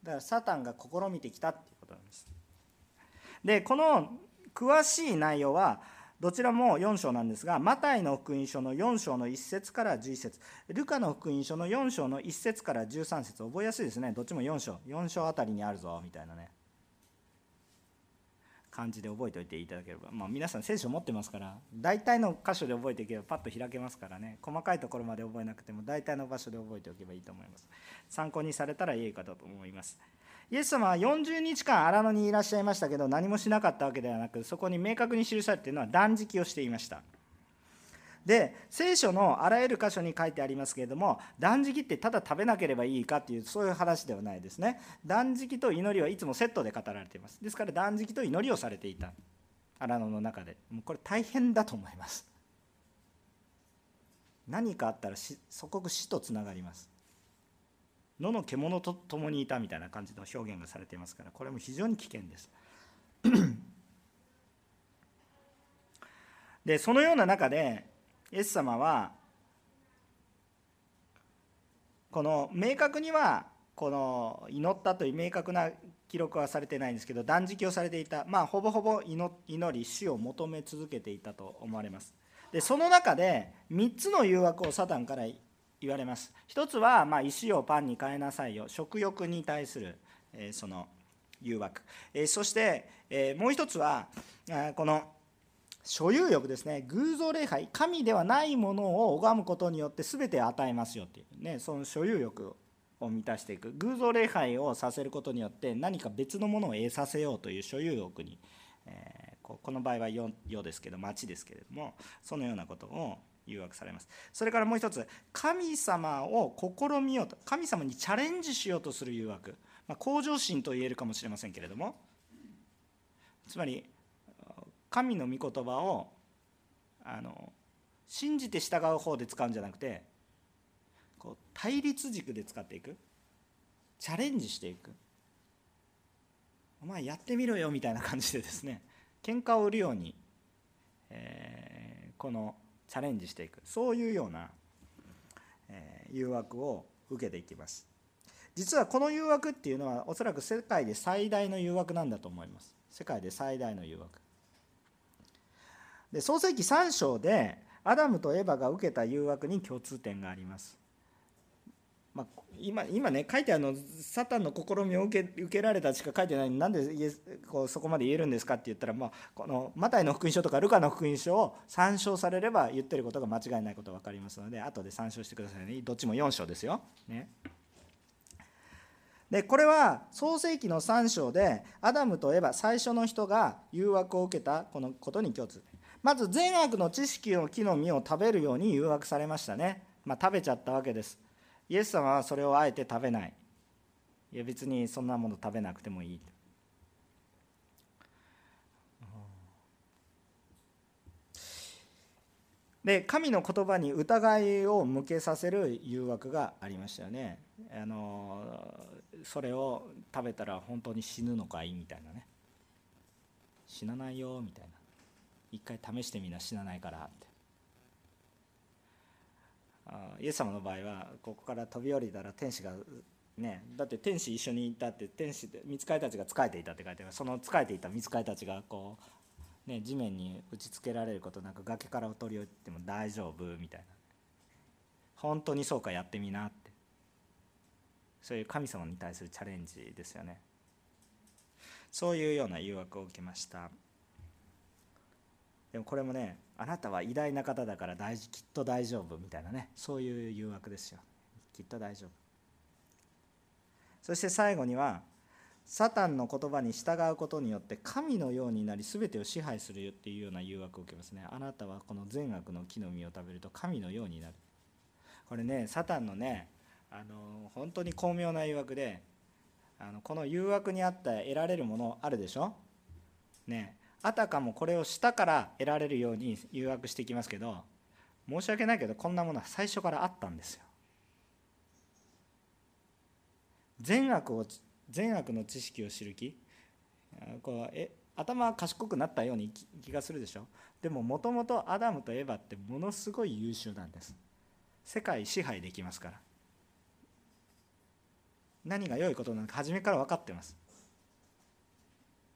だからサタンが試みてきたっていうことなんです。でこの詳しい内容はどちらも4章なんですがマタイの福音書の4章の1節から11節。ルカの福音書の4章の1節から13節。覚えやすいですね。どっちも4章。4章あたりにあるぞみたいなね。感じで覚えておいていただければ、まあ、皆さん聖書持ってますから。大体の箇所で覚えていけばパッと開けますからね。細かいところまで覚えなくても大体の場所で覚えておけばいいと思います。参考にされたらいいかと思います。イエス様は40日間荒野にいらっしゃいましたけど何もしなかったわけではなくそこに明確に記されているのは断食をしていました。で聖書のあらゆる箇所に書いてありますけれども断食ってただ食べなければいいかっていうそういう話ではないですね。断食と祈りはいつもセットで語られています。ですから断食と祈りをされていた。荒野の中で。もうこれ大変だと思います。何かあったら祖国死とつながります。野の獣と共にいたみたいな感じの表現がされていますからこれも非常に危険です。でそのような中でイエス様はこの明確にはこの祈ったという明確な記録はされてないんですけど断食をされていたまあほぼほぼ祈り死を求め続けていたと思われます。でその中で3つの誘惑をサタンから言われます。一つはま石をパンに変えなさいよ。食欲に対するえその誘惑。えそしてえもう一つはこの所有欲ですね。偶像礼拝。神ではないものを拝むことによって全て与えますよっていう。ねその所有欲を満たしていく。偶像礼拝をさせることによって何か別のものを得させようという所有欲に、えー、この場合は世ですけど町ですけれどもそのようなことを誘惑されます。それからもう一つ神様を試みようと神様にチャレンジしようとする誘惑、まあ、向上心と言えるかもしれませんけれども。つまり神の御言葉をあの信じて従う方で使うんじゃなくてこう対立軸で使っていく。チャレンジしていく。お前やってみろよみたいな感じでですね喧嘩を売るように、えー、このチャレンジしていく。そういうような、え、誘惑を受けていきます。実はこの誘惑っていうのはおそらく世界で最大の誘惑なんだと思います。世界で最大の誘惑。で創世紀3章でアダムとエバが受けた誘惑に共通点があります。まあ、今今ね書いてあるのサタンの試みを受け受けられたしか書いてない。のになんでこうそこまで言えるんですかって言ったら、まあ、このマタイの福音書とかルカの福音書を参照されれば言ってることが間違いないことが分かりますので後で参照してくださいね。どっちも4章ですよ。ね。でこれは創世記の3章でアダムとエバ最初の人が誘惑を受けたこのことに共通。まず善悪の知識の木の実を食べるように誘惑されましたね、まあ、食べちゃったわけです。イエス様はそれをあえて食べない。いや別にそんなもの食べなくてもいい。で神の言葉に疑いを向けさせる誘惑がありましたよね。あのそれを食べたら本当に死ぬのかい？みたいなね。死なないよ？みたいな。一回試してみな。死なないからって。イエス様の場合はここから飛び降りたら天使がねだって天使一緒にいたって天使で見つかりたちが仕えていたって書いてある。その仕えていた見つかりたちがこうね、地面に打ちつけられることなく崖からお取り降りても大丈夫みたいな。本当にそうかやってみなって。そういう神様に対するチャレンジですよね。そういうような誘惑を受けました。でもこれもねあなたは偉大な方だから大事きっと大丈夫みたいなね。そういう誘惑ですよ。きっと大丈夫。そして最後にはサタンの言葉に従うことによって神のようになり全てを支配するよっていうような誘惑を受けますね。あなたはこの善悪の木の実を食べると神のようになる。これねサタンのねあの本当に巧妙な誘惑であのこの誘惑にあった得られるものあるでしょ？ね。あたかもこれをしたから得られるように誘惑していきますけど申し訳ないけどこんなものは最初からあったんですよ。善悪を善悪の知識を知る気？こうえ頭賢くなったように気がするでしょ？でももともとアダムとエヴァってものすごい優秀なんです。世界支配できますから。何が良いことなのか初めから分かってます。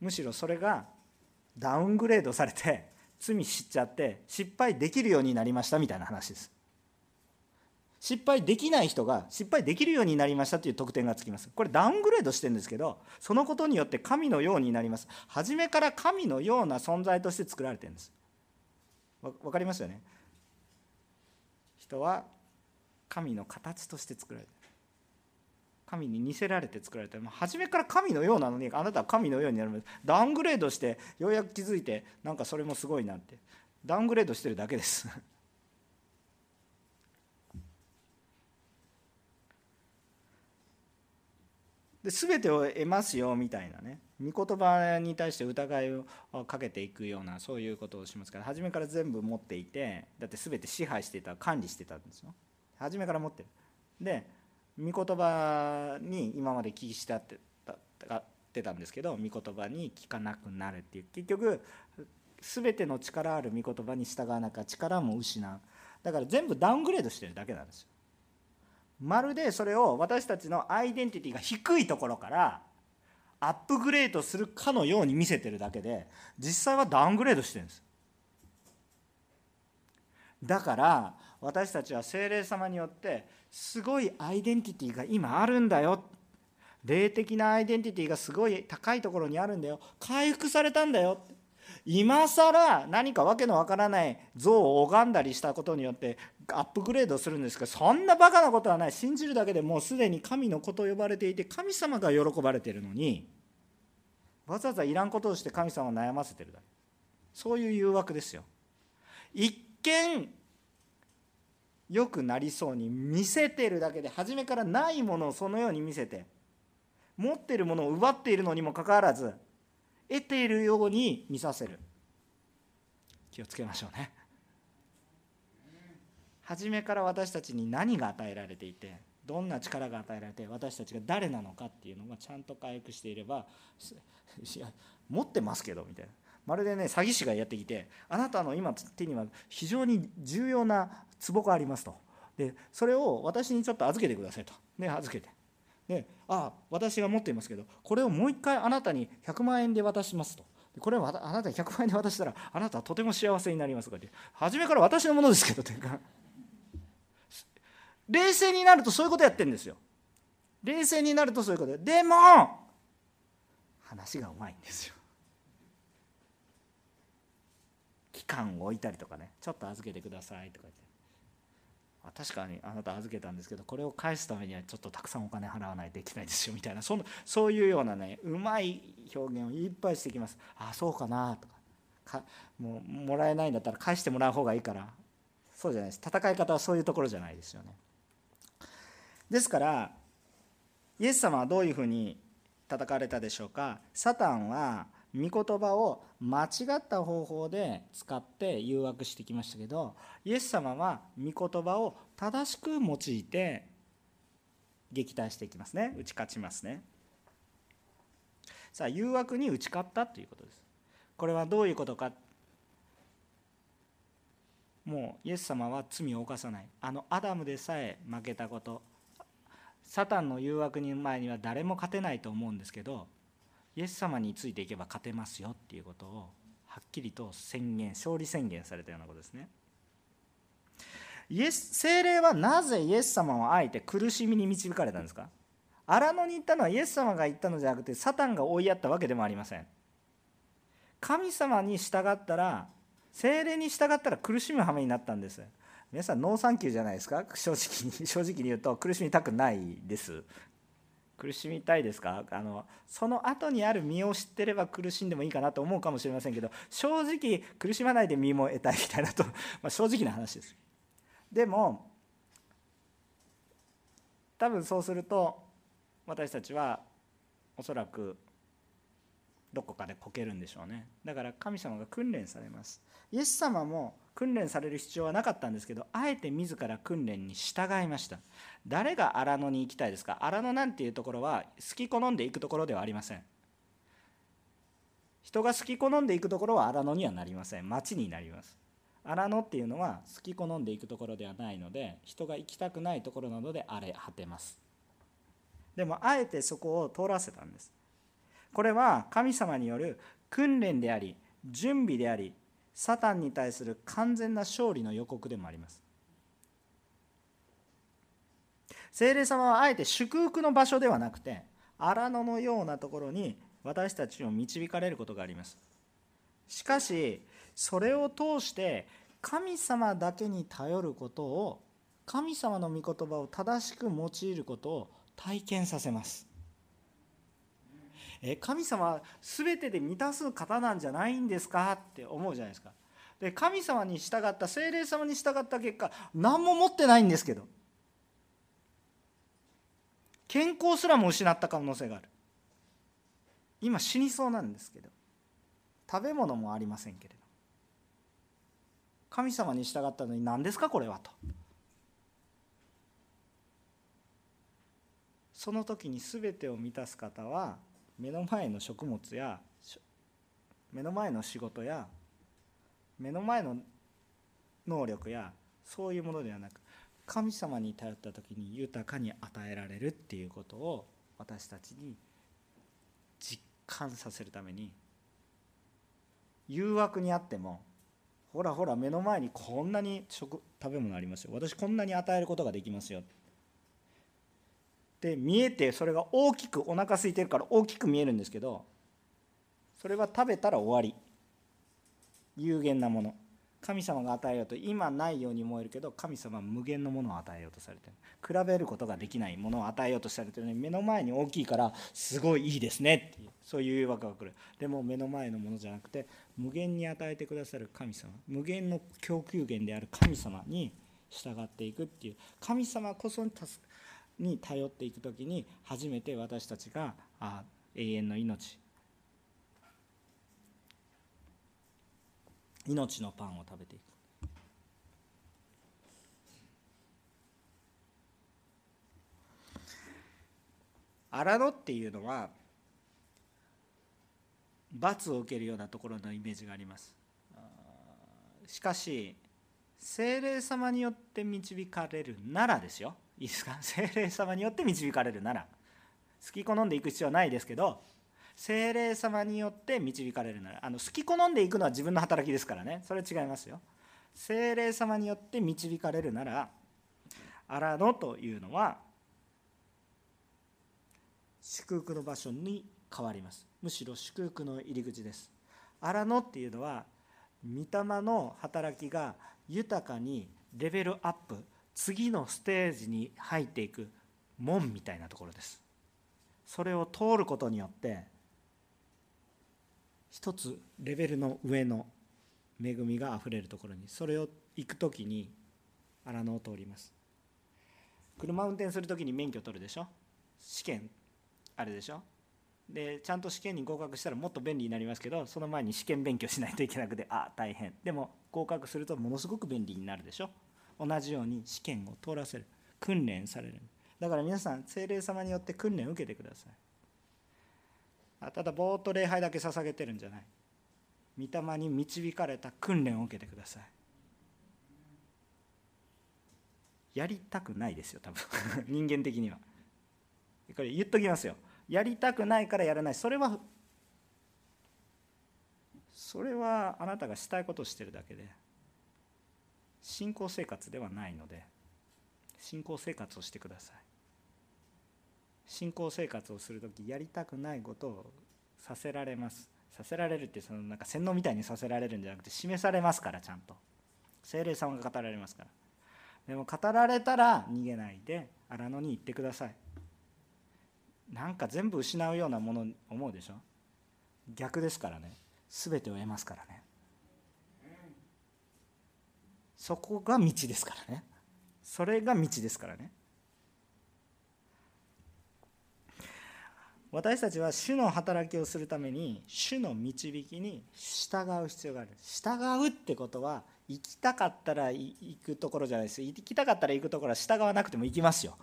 むしろそれがダウングレードされて罪知っちゃって失敗できるようになりましたみたいな話です。失敗できない人が失敗できるようになりましたという特典がつきます。これダウングレードしてるんですけどそのことによって神のようになります。初めから神のような存在として作られてるんです。わかりますよね？人は神の形として作られてる。神に似せられて作られてる初めから神のようなのにあなたは神のようになる。ダウングレードしてようやく気づいてなんかそれもすごいなって。ダウングレードしてるだけです。で全てを得ますよみたいなね。御言葉に対して疑いをかけていくようなそういうことをしますから初めから全部持っていてだって全て支配してた管理してたんですよ。初めから持ってる。で御言葉に今まで聞きしてってたんですけど御言葉に聞かなくなるっていう。結局全ての力ある御言葉に従わなきゃ力も失う。だから全部ダウングレードしてるだけなんですよ。まるでそれを私たちのアイデンティティが低いところからアップグレードするかのように見せてるだけで実際はダウングレードしてるんです。だから私たちは精霊様によってすごいアイデンティティが今あるんだよ。霊的なアイデンティティがすごい高いところにあるんだよ。回復されたんだよ。今更何かわけのわからない像を拝んだりしたことによってアップグレードするんですけどそんなバカなことはない。信じるだけでもうすでに神の子と呼ばれていて神様が喜ばれているのにわざわざいらんことをして神様を悩ませてるだけ。そういう誘惑ですよ。一見良くなりそうに見せてるだけで初めからないものをそのように見せて持っているものを奪っているのにもかかわらず得ているように見させる。気をつけましょうね。初めから私たちに何が与えられていてどんな力が与えられて私たちが誰なのかっていうのがちゃんと回復していれば持ってますけどみたいな。まるでね詐欺師がやってきてあなたの今手には非常に重要な壺がありますと。でそれを私にちょっと預けてくださいと。ね預けて。でああ私が持っていますけどこれをもう一回あなたに100万円で渡しますと。これをあなたに100万円で渡したらあなたはとても幸せになりますとかって。初めから私のものですけどというか。冷静になるとそういうことやってるんですよ。冷静になるとそういうこと。でも話がうまいんですよ。期間を置いたりとかね。ちょっと預けてくださいとか言って。確かにあなた預けたんですけどこれを返すためにはちょっとたくさんお金払わないといけないですよみたいなそのそういうようなねうまい表現をいっぱいしてきます。ああそうかなとか。もうもらえないんだったら返してもらう方がいいから。そうじゃないです。戦い方はそういうところじゃないですよね。ですからイエス様はどういうふうに戦われたでしょうか。サタンは御言葉を間違った方法で使って誘惑してきましたけどイエス様は御言葉を正しく用いて撃退していきますね。打ち勝ちますね。さあ誘惑に打ち勝ったということです。これはどういうことか。もうイエス様は罪を犯さない。あのアダムでさえ負けたこと。サタンの誘惑に前には誰も勝てないと思うんですけどイエス様についていけば勝てますよっていうことをはっきりと宣言勝利宣言されたようなことですね。イエス精霊はなぜイエス様をあえて苦しみに導かれたんですか？荒野に行ったのはイエス様が言ったのじゃなくてサタンが追いやったわけでもありません。神様に従ったら聖霊に従ったら苦しむ羽目になったんです。皆さんノーサンキューじゃないですか？正直に 正直に言うと苦しみたくないです。苦しみたいですか？あのその後にある実を知ってれば苦しんでもいいかなと思うかもしれませんけど正直苦しまないで実も得たいみたいなと、まあ、正直な話です。でも多分そうすると私たちはおそらくどこかでこけるんでしょうね。だから神様が訓練されます。イエス様も訓練される必要はなかったんですけどあえて自ら訓練に従いました。誰が荒野に行きたいですか？荒野なんていうところは好き好んで行くところではありません。人が好き好んで行くところは荒野にはなりません。町になります。荒野っていうのは好き好んで行くところではないので人が行きたくないところなので荒れ果てます。でもあえてそこを通らせたんです。これは神様による訓練であり準備でありサタンに対する完全な勝利の予告でもあります。聖霊様はあえて祝福の場所ではなくて荒野のようなところに私たちを導かれることがあります。しかしそれを通して神様だけに頼ることを神様の御言葉を正しく用いることを体験させます。え神様は全てで満たす方なんじゃないんですか？って思うじゃないですか。で神様に従った精霊様に従った結果何も持ってないんですけど。健康すらも失った可能性がある。今死にそうなんですけど。食べ物もありませんけれど。神様に従ったのに何ですか？これはと。その時に全てを満たす方は目の前の食物や目の前の仕事や目の前の能力やそういうものではなく神様に頼った時に豊かに与えられるっていうことを私たちに実感させるために誘惑にあってもほらほら目の前にこんなに食食べ物ありますよ。私こんなに与えることができますよ。で見えてそれが大きくお腹空いてるから大きく見えるんですけどそれは食べたら終わり。有限なもの。神様が与えようと今ないように思えるけど神様は無限のものを与えようとされてる。比べることができないものを与えようとされてるのに目の前に大きいからすごいいいですねっていうそういう誘惑が来る。でも目の前のものじゃなくて無限に与えてくださる神様無限の供給源である神様に従っていくっていう。神様こそに助に頼っていく時に初めて私たちがあ永遠の命。命のパンを食べていく。荒野っていうのは罰を受けるようなところのイメージがあります。しかし精霊様によって導かれるならですよ。いいですか？精霊様によって導かれるなら。好き好んでいく必要はないですけど精霊様によって導かれるなら。あの好き好んでいくのは自分の働きですからね。それは違いますよ。精霊様によって導かれるなら荒野というのは祝福の場所に変わります。むしろ祝福の入り口です。荒野っていうのは御霊の働きが豊かにレベルアップ次のステージに入っていく門みたいなところです。それを通ることによって一つレベルの上の恵みがあふれるところにそれを行く時に荒野を通ります。車運転する時に免許取るでしょ？試験あるでしょ？でちゃんと試験に合格したらもっと便利になりますけどその前に試験勉強しないといけなくてあ大変。でも合格するとものすごく便利になるでしょ？同じように試験を通らせる。訓練される。だから皆さん精霊様によって訓練を受けてください。ただぼーっと礼拝だけ捧げてるんじゃない。御霊に導かれた訓練を受けてください。やりたくないですよ多分。人間的には。これ言っときますよ。やりたくないからやらない。それはそれはあなたがしたいことをしてるだけで。信仰生活ではないので信仰生活をしてください。信仰生活をする時やりたくないことをさせられます。させられるってそのなんか洗脳みたいにさせられるんじゃなくて示されますからちゃんと。精霊様が語られますから。でも語られたら逃げないで荒野に行ってください。なんか全部失うようなもの思うでしょ？逆ですからね。全てを得ますからね。そこが道ですからね。それが道ですからね。私たちは主の働きをするために主の導きに従う必要がある。従うってことは行きたかったら行くところじゃないです。行きたかったら行くところは従わなくても行きますよ。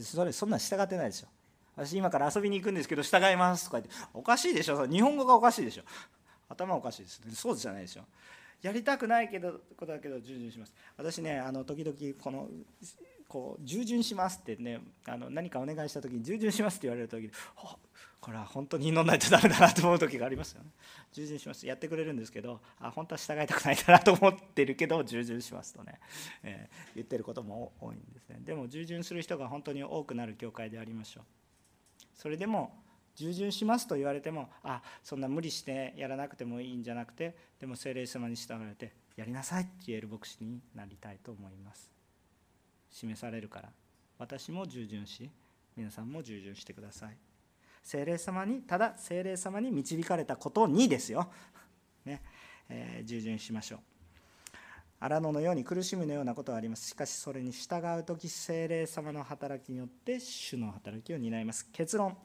それそんなん従ってないでしょ。私今から遊びに行くんですけど従いますとか言っておかしいでしょ。日本語がおかしいでしょ。頭おかしいです。そうじゃないでしょ。やりたくないけどことだけど従順します。私ねあの時々このこう従順しますってねあの何かお願いした時に従順しますって言われる時にこれは本当に祈んないとダメだなと思う時がありますよね。従順します。やってくれるんですけどあ本当は従いたくないんだなと思ってるけど従順しますとね、えー、言ってることも多いんですね。でも従順する人が本当に多くなる教会でありましょう。それでも従順しますと言われてもあそんな無理してやらなくてもいいんじゃなくてでも精霊様に従われてやりなさいって言える牧師になりたいと思います。示されるから私も従順し皆さんも従順してください。精霊様にただ精霊様に導かれたことにですよ、ね。えー、従順しましょう。荒野のように苦しむようなことはあります。しかしそれに従う時精霊様の働きによって主の働きを担います。結論。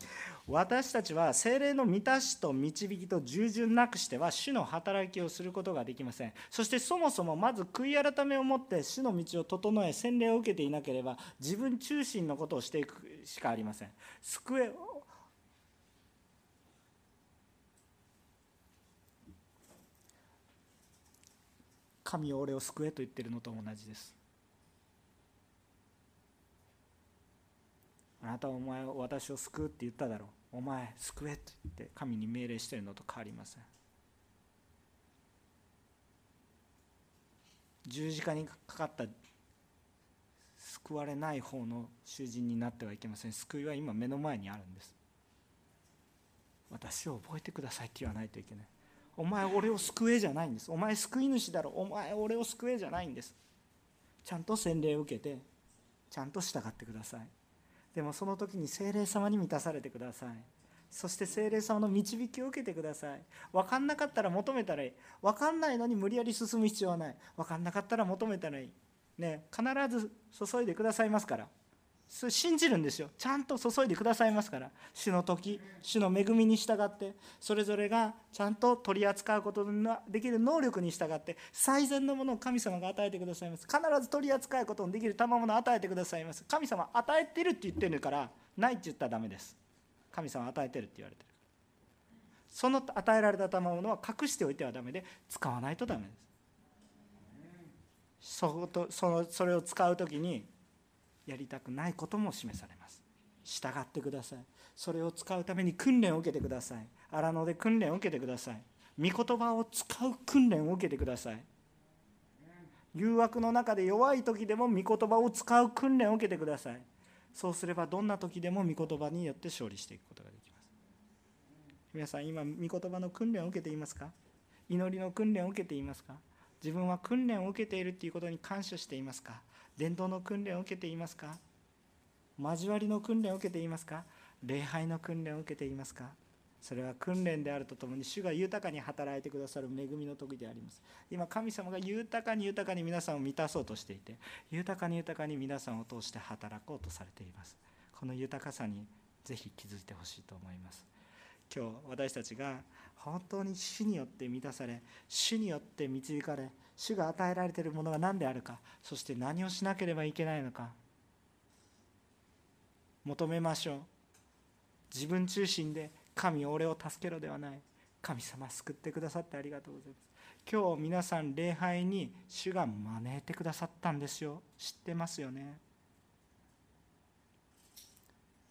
私たちは精霊の満たしと導きと従順なくしては主の働きをすることができません。そしてそもそもまず悔い改めを持って主の道を整え洗礼を受けていなければ自分中心のことをしていくしかありません。救え神を俺を救えと言ってるのと同じです。あなたはお前私を救うって言っただろう。お前救えと言って神に命令してるのと変わりません。十字架にかかった救われない方の囚人になってはいけません。救いは今目の前にあるんです。私を覚えてくださいって言わないといけない。お前俺を救えじゃないんです。お前救い主だろ。お前俺を救えじゃないんです。ちゃんと洗礼を受けてちゃんと従ってください。でもその時に精霊様に満たされてください。そして精霊様の導きを受けてください。分かんなかったら求めたらいい。分かんないのに無理やり進む必要はない。分かんなかったら求めたらいい。ね必ず注いでくださいますから。信じるんですよ。ちゃんと注いでくださいますから。主の時主の恵みに従ってそれぞれがちゃんと取り扱うことができる能力に従って最善のものを神様が与えてくださいます。必ず取り扱うことのできる賜物を与えてくださいます。神様与えてるって言ってるからないって言ったらダメです。神様与えてるって言われてる。その与えられた賜物は隠しておいてはダメで使わないとダメです。そそのそれを使う時にやりたくないことも示されます。従ってください。それを使うために訓練を受けてください。荒野で訓練を受けてください。御言葉を使う訓練を受けてください。誘惑の中で弱い時でも御言葉を使う訓練を受けてください。そうすればどんな時でも御言葉によって勝利していくことができます。皆さん今御言葉の訓練を受けていますか？祈りの訓練を受けていますか？自分は訓練を受けているということに感謝していますか？伝道の訓練を受けていますか？交わりの訓練を受けていますか？礼拝の訓練を受けていますか？それは訓練であるとともに主が豊かに働いてくださる恵みの時であります。今神様が豊かに豊かに皆さんを満たそうとしていて豊かに豊かに皆さんを通して働こうとされています。この豊かさにぜひ気づいてほしいと思います。今日私たちが本当に主によって満たされ主によって導かれ主が与えられているものが何であるかそして何をしなければいけないのか求めましょう。自分中心で神俺を助けろではない。神様救ってくださってありがとうございます。今日皆さん礼拝に主が招いてくださったんですよ。知ってますよね。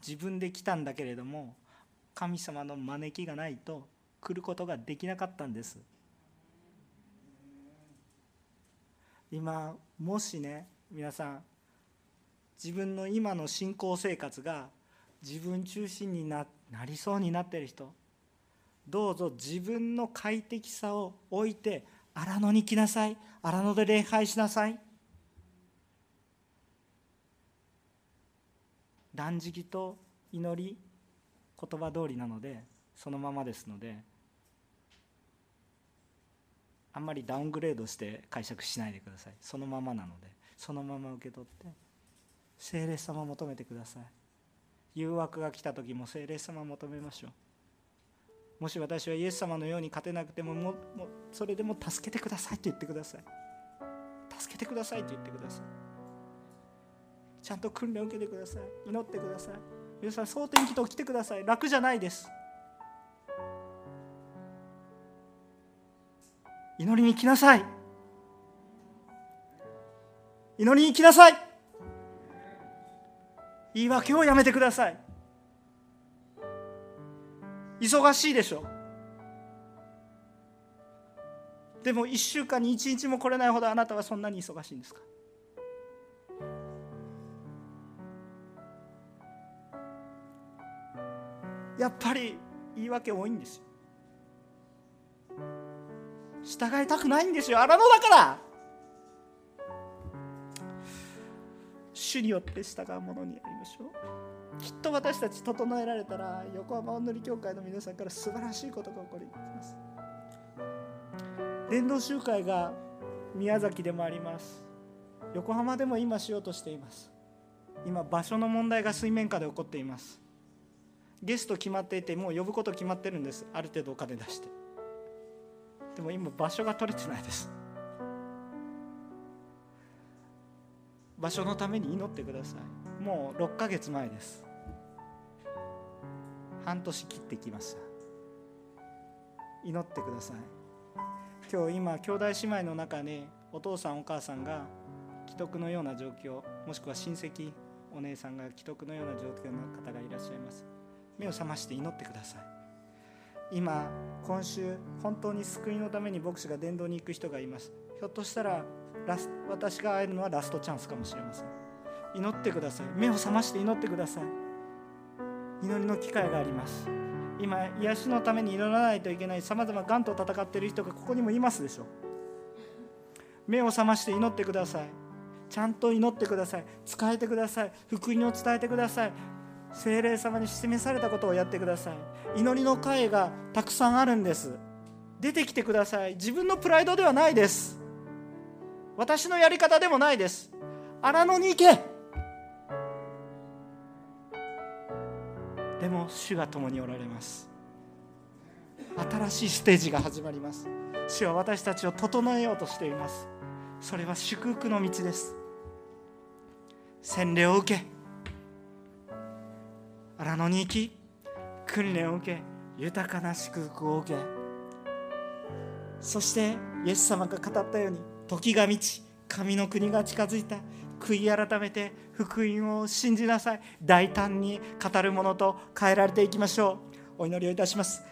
自分で来たんだけれども神様の招きがないと来ることができなかったんです。今もしね皆さん自分の今の信仰生活が自分中心になりそうになっている人どうぞ自分の快適さを置いて荒野に来なさい荒野で礼拝しなさい。断食と祈り言葉通りなのでそのままですのであんまりダウングレードして解釈しないでください。そのままなので。そのまま受け取って聖霊様を求めてください。誘惑が来た時も聖霊様求めましょう。もし私はイエス様のように勝てなくてもももそれでも助けてくださいと言ってください。助けてくださいと言ってください。ちゃんと訓練を受けてください。祈ってください。皆さん蒼天祈祷来てください。楽じゃないです。祈りに来なさい。祈りに来なさい。言い訳をやめてください。忙しいでしょ。でも1週間に1日も来れないほどあなたはそんなに忙しいんですか？やっぱり言い訳多いんですよ。従いたくないんですよ。荒野だから。主によって従うものになりましょう。きっと私たち整えられたら横浜おんのり協会の皆さんから素晴らしいことが起こります。伝道集会が宮崎でもあります。横浜でも今しようとしています。今場所の問題が水面下で起こっています。ゲスト決まっていてもう呼ぶこと決まってるんです。ある程度お金出して。でも今場所が取れてないです。場所のために祈ってください。もう6ヶ月前です。半年切ってきました。祈ってください。今日今兄弟姉妹の中にお父さんお母さんが既得のような状況もしくは親戚お姉さんが既得のような状況の方がいらっしゃいます。目を覚まして祈ってください。今今週本当に救いのために牧師が伝道に行く人がいます。ひょっとしたらラス私が会えるのはラストチャンスかもしれません。祈ってください。目を覚まして祈ってください。祈りの機会があります。今癒しのために祈らないといけないさまざまがんと戦っている人がここにもいますでしょ目を覚まして祈ってください。ちゃんと祈ってください。使えてください。福音を伝えてください。精霊様に示されたことをやってください。祈りの会がたくさんあるんです。出てきてください。自分のプライドではないです。私のやり方でもないです。荒野に行け。でも主が共におられます。新しいステージが始まります。主は私たちを整えようとしています。それは祝福の道です。洗礼を受け荒野に行き訓練を受け豊かな祝福を受けそしてイエス様が語ったように時が満ち神の国が近づいた。悔い改めて福音を信じなさい。大胆に語るものと変えられていきましょう。お祈りをいたします。